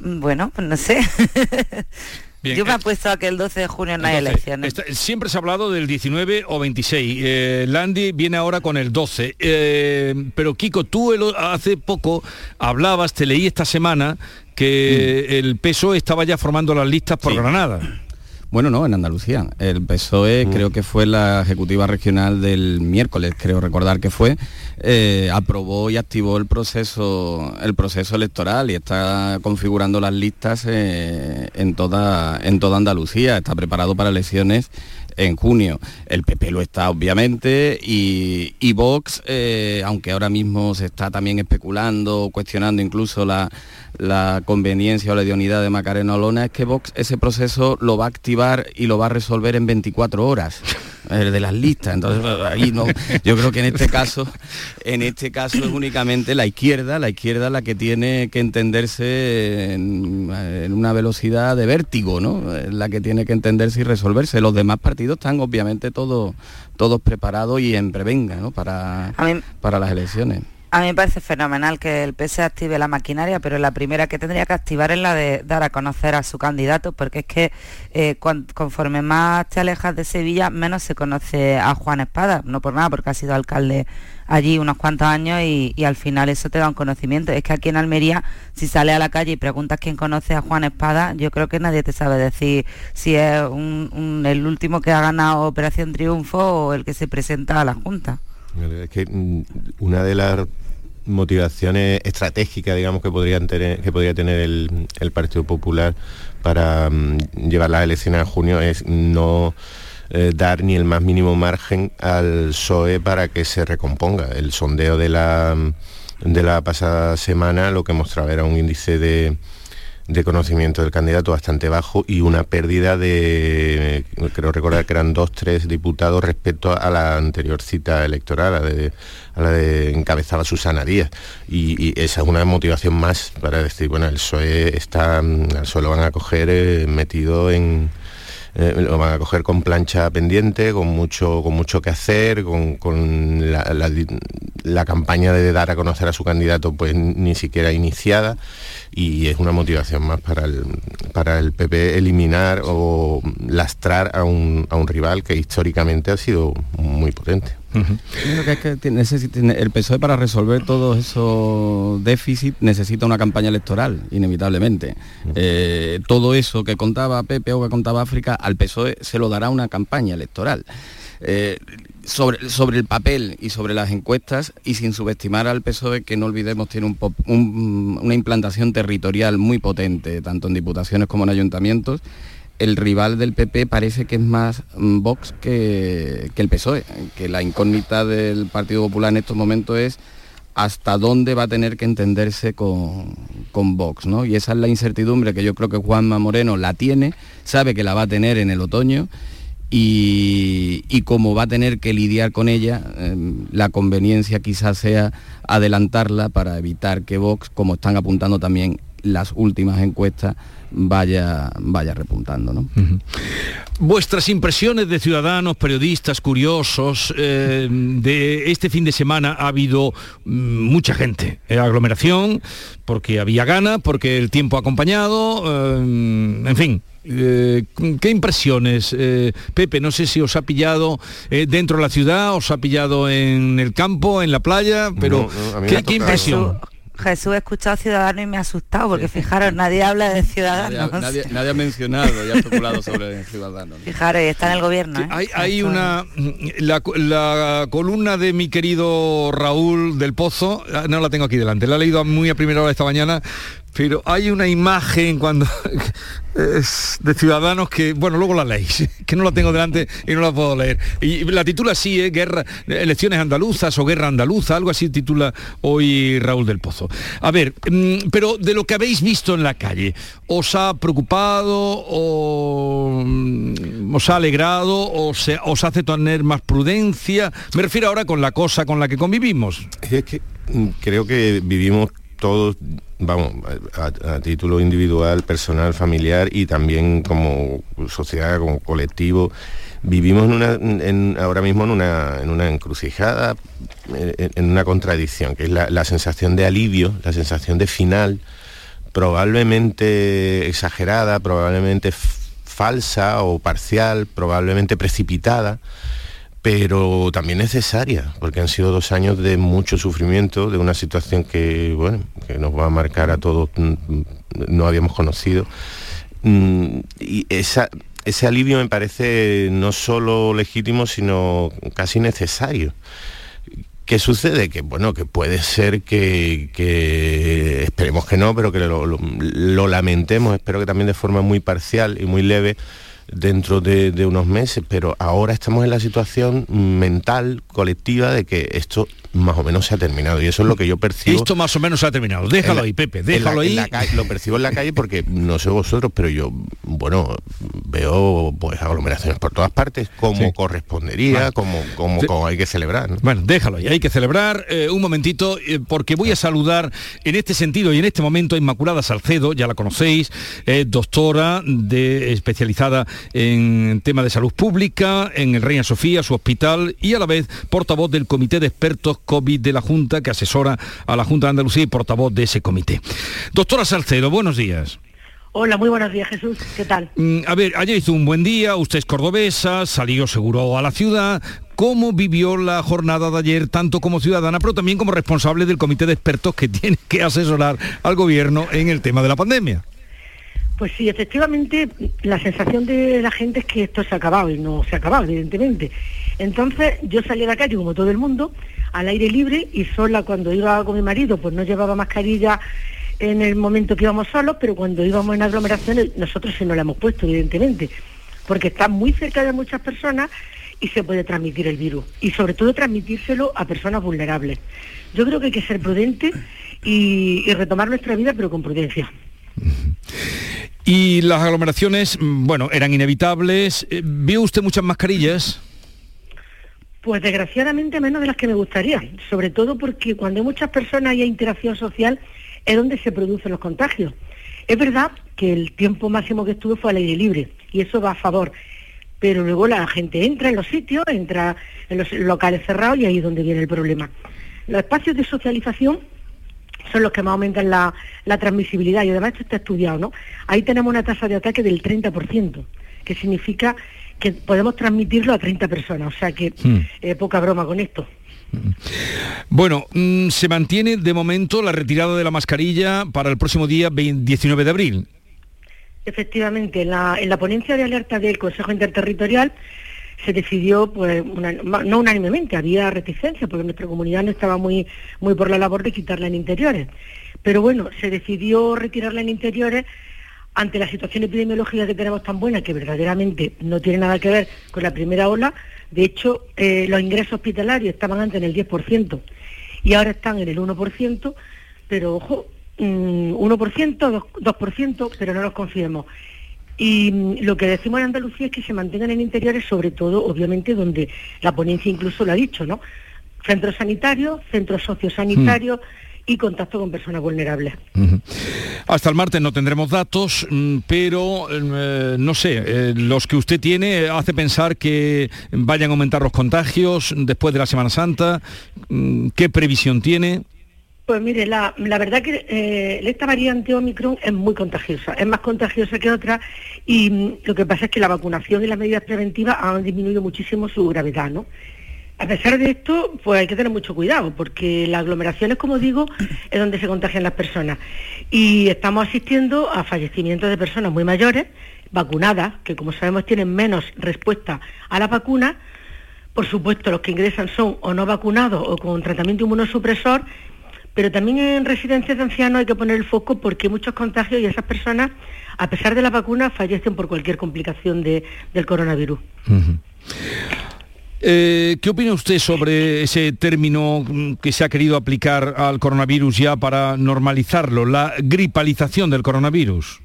Bueno, pues no sé. (laughs) Bien, Yo me he puesto a que el 12 de junio no hay elecciones. Está, siempre se ha hablado del 19 o 26. Eh, Landy viene ahora con el 12. Eh, pero Kiko, tú el, hace poco hablabas, te leí esta semana, que mm. el PSOE estaba ya formando las listas por sí. Granada. Bueno, no, en Andalucía. El PSOE mm. creo que fue la ejecutiva regional del miércoles, creo recordar que fue, eh, aprobó y activó el proceso, el proceso electoral y está configurando las listas eh, en, toda, en toda Andalucía. Está preparado para elecciones en junio. El PP lo está, obviamente, y, Vox, eh, aunque ahora mismo se está también especulando, cuestionando incluso la, la conveniencia o la idoneidad de Macarena Olona, es que Vox ese proceso lo va a activar y lo va a resolver en 24 horas de las listas. Entonces, ahí no, yo creo que en este caso, en este caso es únicamente la izquierda, la izquierda la que tiene que entenderse en, en una velocidad de vértigo, ¿no? La que tiene que entenderse y resolverse. Los demás partidos están obviamente todos todos preparados y en prevenga, ¿no? Para, mí, para las elecciones. A mí me parece fenomenal que el PS active la maquinaria, pero la primera que tendría que activar es la de dar a conocer a su candidato, porque es que eh, conforme más te alejas de Sevilla, menos se conoce a Juan Espada, no por nada, porque ha sido alcalde allí unos cuantos años y, al final eso te da un conocimiento. Es que aquí en Almería, si sales a la calle y preguntas quién conoce a Juan Espada, yo creo que nadie te sabe decir si es un, el último que ha ganado Operación Triunfo o el que se presenta a la Junta. Es que mm, una de las motivaciones estratégicas, digamos, que podrían tener, que podría tener el, Partido Popular para um, llevar las elecciones a junio es no eh, dar ni el más mínimo margen al PSOE para que se recomponga. El sondeo de la, de la pasada semana lo que mostraba era un índice de, de conocimiento del candidato bastante bajo y una pérdida de, creo recordar que eran dos, tres diputados respecto a la anterior cita electoral, a la de, encabezaba Susana Díaz. Y, esa es una motivación más para decir, bueno, el PSOE está, el PSOE lo van a coger eh, metido en eh, lo van a coger con plancha pendiente, con mucho, con mucho que hacer, con, la, campaña de dar a conocer a su candidato pues ni siquiera iniciada y es una motivación más para el, para el PP eliminar o lastrar a un, a un rival que históricamente ha sido muy potente. que es que el PSOE para resolver todos esos déficits necesita una campaña electoral, inevitablemente. Eh, todo eso que contaba Pepe o que contaba África, al PSOE se lo dará una campaña electoral. Eh, sobre, sobre el papel y sobre las encuestas y sin subestimar al PSOE que no olvidemos tiene una implantación territorial muy potente, tanto en diputaciones como en ayuntamientos, el rival del PP parece que es más mm, Vox que, el PSOE, que la incógnita del Partido Popular en estos momentos es hasta dónde va a tener que entenderse con, con Vox, ¿no? Y esa es la incertidumbre que yo creo que Juanma Moreno la tiene, sabe que la va a tener en el otoño y, como va a tener que lidiar con ella, em, la conveniencia quizás sea adelantarla para evitar que Vox, como están apuntando también las últimas encuestas, vaya, vaya repuntando. ¿no? Vuestras impresiones de ciudadanos, periodistas, curiosos, eh, de este fin de semana ha habido mm, mucha gente, eh, aglomeración, porque había gana, porque el tiempo ha acompañado, eh, en fin, ¿Qué impresiones, Pepe? No sé si os ha pillado dentro de la ciudad, os ha pillado en el campo, en la playa, pero ¿qué, impresión? Jesús he escuchado Ciudadanos y me ha asustado, porque fijaros, nadie habla de Ciudadanos. (laughs) Nadie, ha mencionado y ha especulado sobre Ciudadanos. Fijaros, está en el gobierno. ¿eh? Hay, una... La, columna de mi querido Raúl del Pozo, ah, no la tengo aquí delante, la he leído muy a primera hora esta mañana, pero hay una imagen cuando (laughs) de ciudadanos que, bueno, luego la leéis, (laughs) que no la tengo delante y no la puedo leer. Y la titula así, ¿eh? Guerra, elecciones andaluzas o guerra andaluza, algo así titula hoy Raúl del Pozo. A ver, mm, pero de lo que habéis visto en la calle, ¿os ha preocupado o mm, os ha alegrado o se, os hace tener más prudencia? Me refiero ahora con la cosa con la que convivimos. Es que mm, creo que vivimos todos, vamos, a, título individual, personal, familiar y también como sociedad, como colectivo, vivimos ahora mismo en una, en una encrucijada, en, una contradicción, que es la, sensación de alivio, la sensación de final, probablemente exagerada, probablemente falsa o parcial, probablemente precipitada, pero también necesaria, porque han sido dos años de mucho sufrimiento, de una situación que, bueno, que nos va a marcar a todos, mm, mm, no habíamos conocido. Mm, y ese alivio me parece no solo legítimo, sino casi necesario. ¿Qué sucede? Que bueno, que puede ser que, esperemos que no, pero que lo lamentemos, espero que también de forma muy parcial y muy leve, dentro de, unos meses, pero ahora estamos en la situación mental, colectiva, de que esto más o menos se ha terminado y eso es lo que yo percibo. Esto más o menos se ha terminado. Déjalo ahí, Pepe, déjalo ahí. lo percibo en la calle porque no sé vosotros, pero yo, bueno, veo pues aglomeraciones por todas partes, como correspondería, como, como, hay que celebrar. Bueno, déjalo ahí, hay que celebrar. Eh, un momentito, eh, porque voy a saludar en este sentido y en este momento a Inmaculada Salcedo, ya la conocéis, doctora de, especializada en tema de salud pública, en el Reina Sofía, su hospital, y a la vez portavoz del Comité de Expertos COVID de la Junta, que asesora a la Junta de Andalucía y portavoz de ese comité. Doctora Salcedo, buenos días. Hola, muy buenos días Jesús, ¿qué tal? Mm, a ver, ayer hizo un buen día, usted es cordobesa, salió seguro a la ciudad. ¿Cómo vivió la jornada de ayer, tanto como ciudadana, pero también como responsable del comité de expertos que (laughs) tiene que asesorar al gobierno en el tema de la pandemia? Pues sí, efectivamente, la sensación de la gente es que esto se ha acabado y no se ha acabado, evidentemente. Entonces yo salí a la calle, como todo el mundo, al aire libre y sola cuando iba con mi marido, pues no llevaba mascarilla en el momento que íbamos solos, pero cuando íbamos en aglomeraciones, nosotros sí nos la hemos puesto, evidentemente. porque está muy cerca de muchas personas y se puede transmitir el virus. Y sobre todo transmitírselo a personas vulnerables. Yo creo que hay que ser prudente y, retomar nuestra vida, pero con prudencia. (laughs) Y las aglomeraciones, mm, bueno, eran inevitables. Eh, ¿Vio usted muchas mascarillas? Pues desgraciadamente menos de las que me gustaría, sobre todo porque cuando hay muchas personas y hay interacción social es donde se producen los contagios. Es verdad que el tiempo máximo que estuve fue al aire libre y eso va a favor, pero luego la gente entra en los sitios, entra en los locales cerrados y ahí es donde viene el problema. Los espacios de socialización son los que más aumentan la, transmisibilidad y además esto está estudiado, ¿no? Ahí tenemos una tasa de ataque del 30%, que significa que podemos transmitirlo a 30 personas, o sea que hmm. eh, poca broma con esto. Bueno, mm, se mantiene de momento la retirada de la mascarilla para el próximo día 19 de abril. Efectivamente, en la, en la ponencia de alerta del Consejo Interterritorial se decidió, pues, no unánimemente, había reticencia, porque nuestra comunidad no estaba muy, muy por la labor de quitarla en interiores. Pero bueno, se decidió retirarla en interiores ante la situación epidemiológica que tenemos tan buena, que verdaderamente no tiene nada que ver con la primera ola. De hecho, eh, los ingresos hospitalarios estaban antes en el 10% y ahora están en el 1%, pero ojo, 1%, mm, 2%, pero no los confiemos. Y mm, lo que decimos en Andalucía es que se mantengan en interiores, sobre todo, obviamente, donde la ponencia incluso lo ha dicho, ¿no? Centros sanitarios, centros sociosanitarios. Mm. y contacto con personas vulnerables. Hasta el martes no tendremos datos, mm, pero eh, no sé, eh, los que usted tiene hace pensar que vayan a aumentar los contagios después de la Semana Santa. ¿Qué previsión tiene? Pues mire, la, verdad que eh, esta variante Omicron es muy contagiosa, es más contagiosa que otra y mm, lo que pasa es que la vacunación y las medidas preventivas han disminuido muchísimo su gravedad, ¿no? A pesar de esto, pues hay que tener mucho cuidado, porque las aglomeraciones, como digo, es donde se contagian las personas. Y estamos asistiendo a fallecimientos de personas muy mayores, vacunadas, que como sabemos tienen menos respuesta a la vacuna. Por supuesto, los que ingresan son o no vacunados o con tratamiento inmunosupresor pero también en residencias de ancianos hay que poner el foco porque muchos contagios y esas personas, a pesar de la vacuna, fallecen por cualquier complicación del coronavirus. Eh, ¿Qué opina usted sobre ese término que se ha querido aplicar al coronavirus ya para normalizarlo, la gripalización del coronavirus?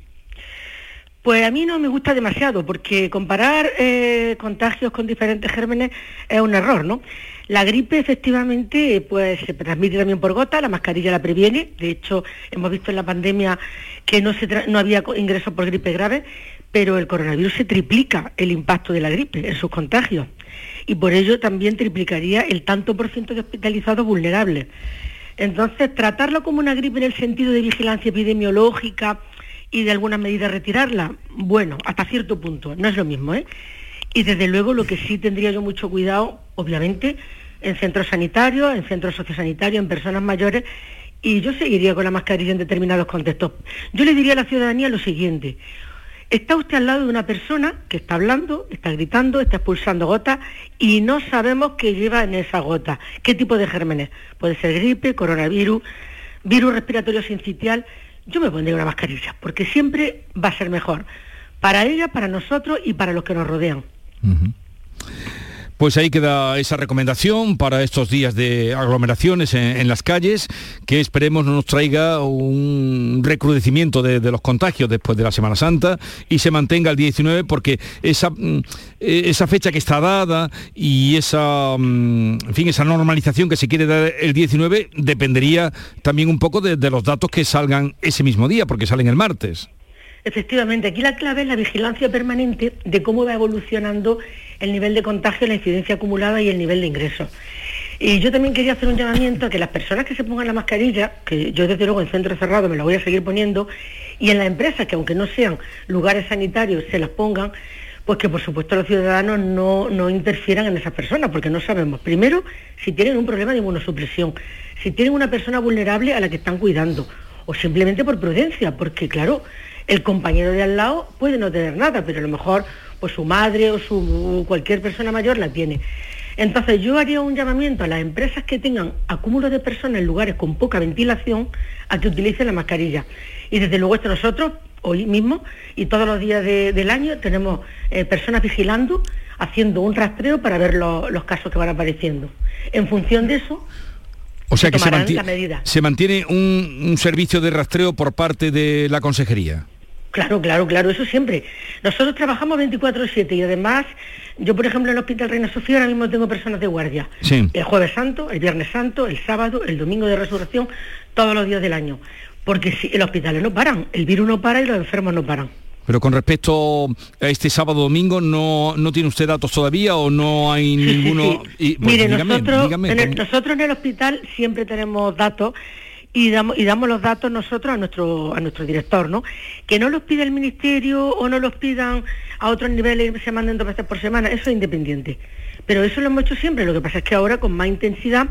Pues a mí no me gusta demasiado, porque comparar eh, contagios con diferentes gérmenes es un error, ¿no? La gripe efectivamente pues se transmite también por gota, la mascarilla la previene, de hecho hemos visto en la pandemia que no, se no había ingresos por gripe grave, pero el coronavirus se triplica el impacto de la gripe en sus contagios y por ello también triplicaría el tanto por ciento de hospitalizados vulnerables. Entonces, tratarlo como una gripe en el sentido de vigilancia epidemiológica, y de alguna medida retirarla, bueno, hasta cierto punto, no es lo mismo, ¿eh? Y desde luego lo que sí tendría yo mucho cuidado, obviamente, en centros sanitarios, en centros sociosanitarios, en personas mayores, y yo seguiría con la mascarilla en determinados contextos. Yo le diría a la ciudadanía lo siguiente, está usted al lado de una persona que está hablando, está gritando, está expulsando gotas y no sabemos qué lleva en esa gota, qué tipo de gérmenes. Puede ser gripe, coronavirus, virus respiratorio sincitial yo me pondría una mascarilla, porque siempre va a ser mejor para ella, para nosotros y para los que nos rodean. Pues ahí queda esa recomendación para estos días de aglomeraciones en, las calles, que esperemos no nos traiga un recrudecimiento de, los contagios después de la Semana Santa y se mantenga el 19 porque esa, mm, e, esa fecha que está dada y esa, mm, en fin, esa normalización que se quiere dar el 19 dependería también un poco de, de los datos que salgan ese mismo día, porque salen el martes. Efectivamente, aquí la clave es la vigilancia permanente de cómo va evolucionando el nivel de contagio, la incidencia acumulada y el nivel de ingresos. Y yo también quería hacer un llamamiento a que las personas que se pongan la mascarilla, que yo desde luego en centro cerrado me la voy a seguir poniendo, y en las empresas que aunque no sean lugares sanitarios se las pongan, pues que por supuesto los ciudadanos no, no interfieran en esas personas, porque no sabemos, primero, si tienen un problema de inmunosupresión, si tienen una persona vulnerable a la que están cuidando, o simplemente por prudencia, porque claro, el compañero de al lado puede no tener nada, pero a lo mejor pues su madre o su cualquier persona mayor la tiene. Entonces yo haría un llamamiento a las empresas que tengan acúmulo de personas en lugares con poca ventilación a que utilicen la mascarilla. Y desde luego esto nosotros hoy mismo, y todos los días del año tenemos eh, personas vigilando, haciendo un rastreo para ver los casos que van apareciendo. En función de eso, o sea que se mantiene, se mantiene un, servicio de rastreo por parte de la consejería. Claro, claro, claro, eso siempre. Nosotros trabajamos 24/7 y además, yo por ejemplo en el Hospital Reina Sofía ahora mismo tengo personas de guardia. El jueves santo, el viernes santo, el sábado, el domingo de resurrección, todos los días del año. Porque si el hospital no paran, el virus no para y los enfermos no paran. Pero con respecto a este sábado domingo, ¿no, no tiene usted datos todavía o no hay ninguno? Y, Mire, nosotros, en el, nosotros en el hospital siempre tenemos datos y damos, y damos los datos nosotros a nuestro, a nuestro director, ¿no? Que no los pida el ministerio o no los pidan a otros niveles y se manden dos veces por semana, eso es independiente. Pero eso lo hemos hecho siempre, lo que pasa es que ahora con más intensidad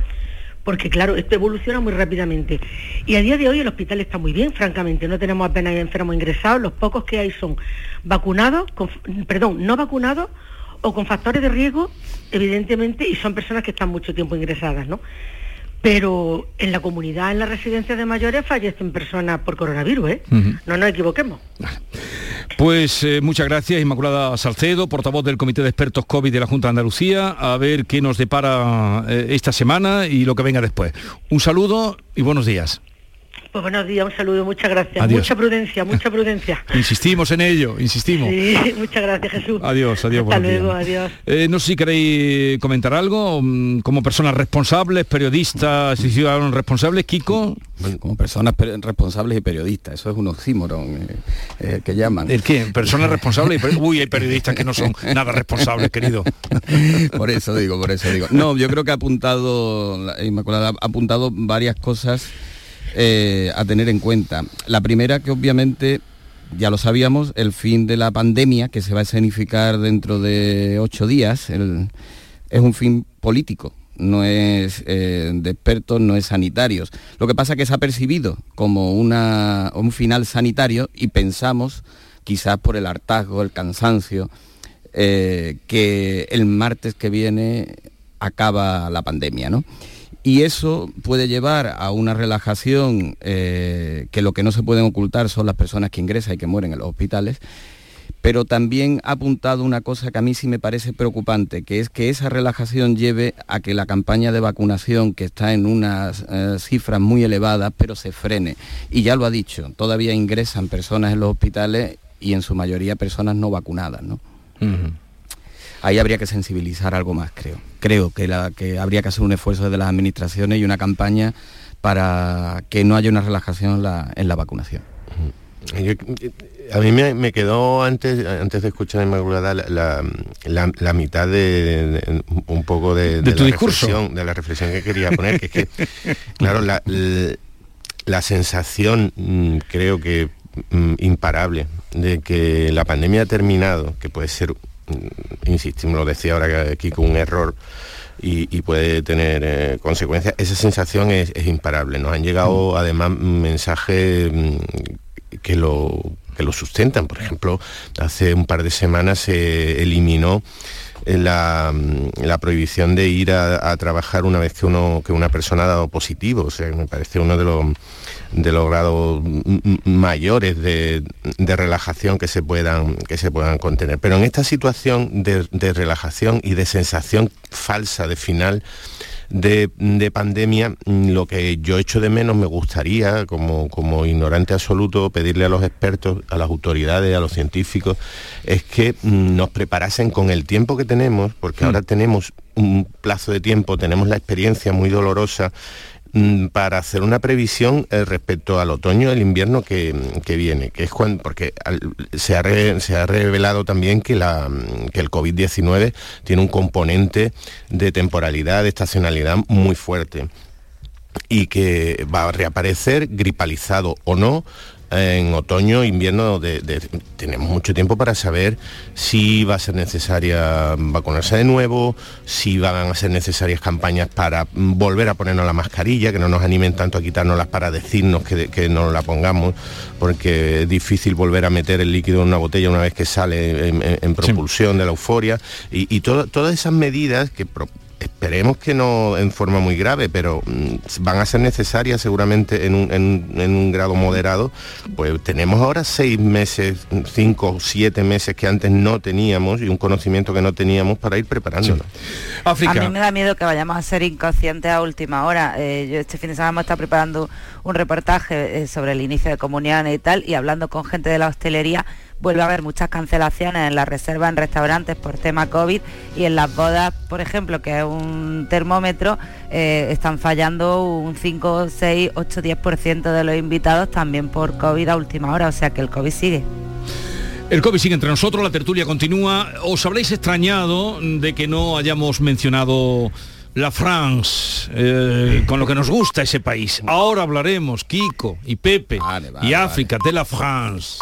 porque claro, esto evoluciona muy rápidamente. Y a día de hoy el hospital está muy bien, francamente, no tenemos apenas enfermos ingresados, los pocos que hay son vacunados, perdón, no vacunados o con factores de riesgo, evidentemente, y son personas que están mucho tiempo ingresadas, ¿no? Pero en la comunidad, en las residencias de mayores, fallecen personas por coronavirus, ¿eh? No nos equivoquemos. Pues eh, muchas gracias, Inmaculada Salcedo, portavoz del Comité de Expertos COVID de la Junta de Andalucía, a ver qué nos depara eh, esta semana y lo que venga después. Un saludo y buenos días. Pues buenos días, un saludo, muchas gracias. Mucha prudencia, mucha prudencia. (laughs) insistimos en ello, insistimos. Sí, muchas gracias Jesús. Adiós, adiós. Hasta luego, adiós. Eh, no sé si queréis comentar algo, mm, como personas responsables, periodistas y ciudadanos responsables, Kiko. como personas responsables y periodistas, eso es un oxímoron eh, eh, que llaman. ¿El qué? Personas responsables y Uy, hay periodistas que no son (laughs) nada responsables, querido. por eso digo, por eso digo. No, yo creo que ha apuntado, Inmaculada, ha apuntado varias cosas eh, a tener en cuenta. La primera que obviamente ya lo sabíamos, el fin de la pandemia, que se va a escenificar dentro de ocho días, es un fin político, no es eh, de expertos, no es sanitarios. Lo que pasa es que se ha percibido como una, un final sanitario y pensamos, quizás por el hartazgo, el cansancio, eh, que el martes que viene acaba la pandemia, ¿no? Y eso puede llevar a una relajación eh, que lo que no se pueden ocultar son las personas que ingresan y que mueren en los hospitales, pero también ha apuntado una cosa que a mí sí me parece preocupante, que es que esa relajación lleve a que la campaña de vacunación, que está en unas eh, cifras muy elevadas, pero se frene. Y ya lo ha dicho, todavía ingresan personas en los hospitales y en su mayoría personas no vacunadas. ¿no? Ahí habría que sensibilizar algo más, creo. Creo que, la, que habría que hacer un esfuerzo de las administraciones y una campaña para que no haya una relajación en la vacunación. a mí me, quedó antes, antes de escuchar a Inmaculada la, la, mitad de, un poco de, tu la discurso? reflexión, de la reflexión que quería poner, que es que, claro, la, la sensación mm, creo que mm, imparable de que la pandemia ha terminado, que puede ser insistimos, lo decía ahora aquí con un error y, puede tener eh, consecuencias, esa sensación es, imparable. Nos han llegado mm. además mensajes mm, que lo, que lo sustentan. Por ejemplo, hace un par de semanas se eliminó eh, la, prohibición de ir a, a, trabajar una vez que, uno, que una persona ha dado positivo. O sea, me parece uno de los de los grados mayores de, relajación que se, puedan, que se puedan contener. Pero en esta situación de, relajación y de sensación falsa de final, de, pandemia, lo que yo echo de menos me gustaría, como, como, ignorante absoluto, pedirle a los expertos, a las autoridades, a los científicos, es que nos preparasen con el tiempo que tenemos, porque mm. ahora tenemos un plazo de tiempo, tenemos la experiencia muy dolorosa Mm, para hacer una previsión eh, respecto al otoño, el invierno que, viene, que es cuando, porque se, ha se, ha revelado también que, la, que el COVID-19 tiene un componente de temporalidad, de estacionalidad muy fuerte y que va a reaparecer gripalizado o no en otoño, invierno, tenemos mucho tiempo para saber si va a ser necesaria vacunarse de nuevo, si van a ser necesarias campañas para volver a ponernos la mascarilla, que no nos animen tanto a quitárnoslas para decirnos que, no la pongamos, porque es difícil volver a meter el líquido en una botella una vez que sale en, propulsión de la euforia, y, todas esas medidas que esperemos que no en forma muy grave, pero mm, van a ser necesarias seguramente en un, en un grado moderado, pues tenemos ahora seis meses, cinco o siete meses que antes no teníamos y un conocimiento que no teníamos para ir preparándonos. A mí me da miedo que vayamos a ser inconscientes a última hora. Eh, yo este fin de semana hemos estado preparando un reportaje eh, sobre el inicio de comuniones y tal, y hablando con gente de la hostelería, vuelve a haber muchas cancelaciones en la reserva en restaurantes por tema COVID y en las bodas, por ejemplo, que es un termómetro, eh, están fallando un 5, 6, 8, 10% de los invitados también por COVID a última hora, o sea que el COVID sigue. El COVID sigue entre nosotros, la tertulia continúa. ¿Os habréis extrañado de que no hayamos mencionado la France, eh, con lo que nos gusta ese país? (laughs) Ahora hablaremos, Kiko y Pepe y África de la France.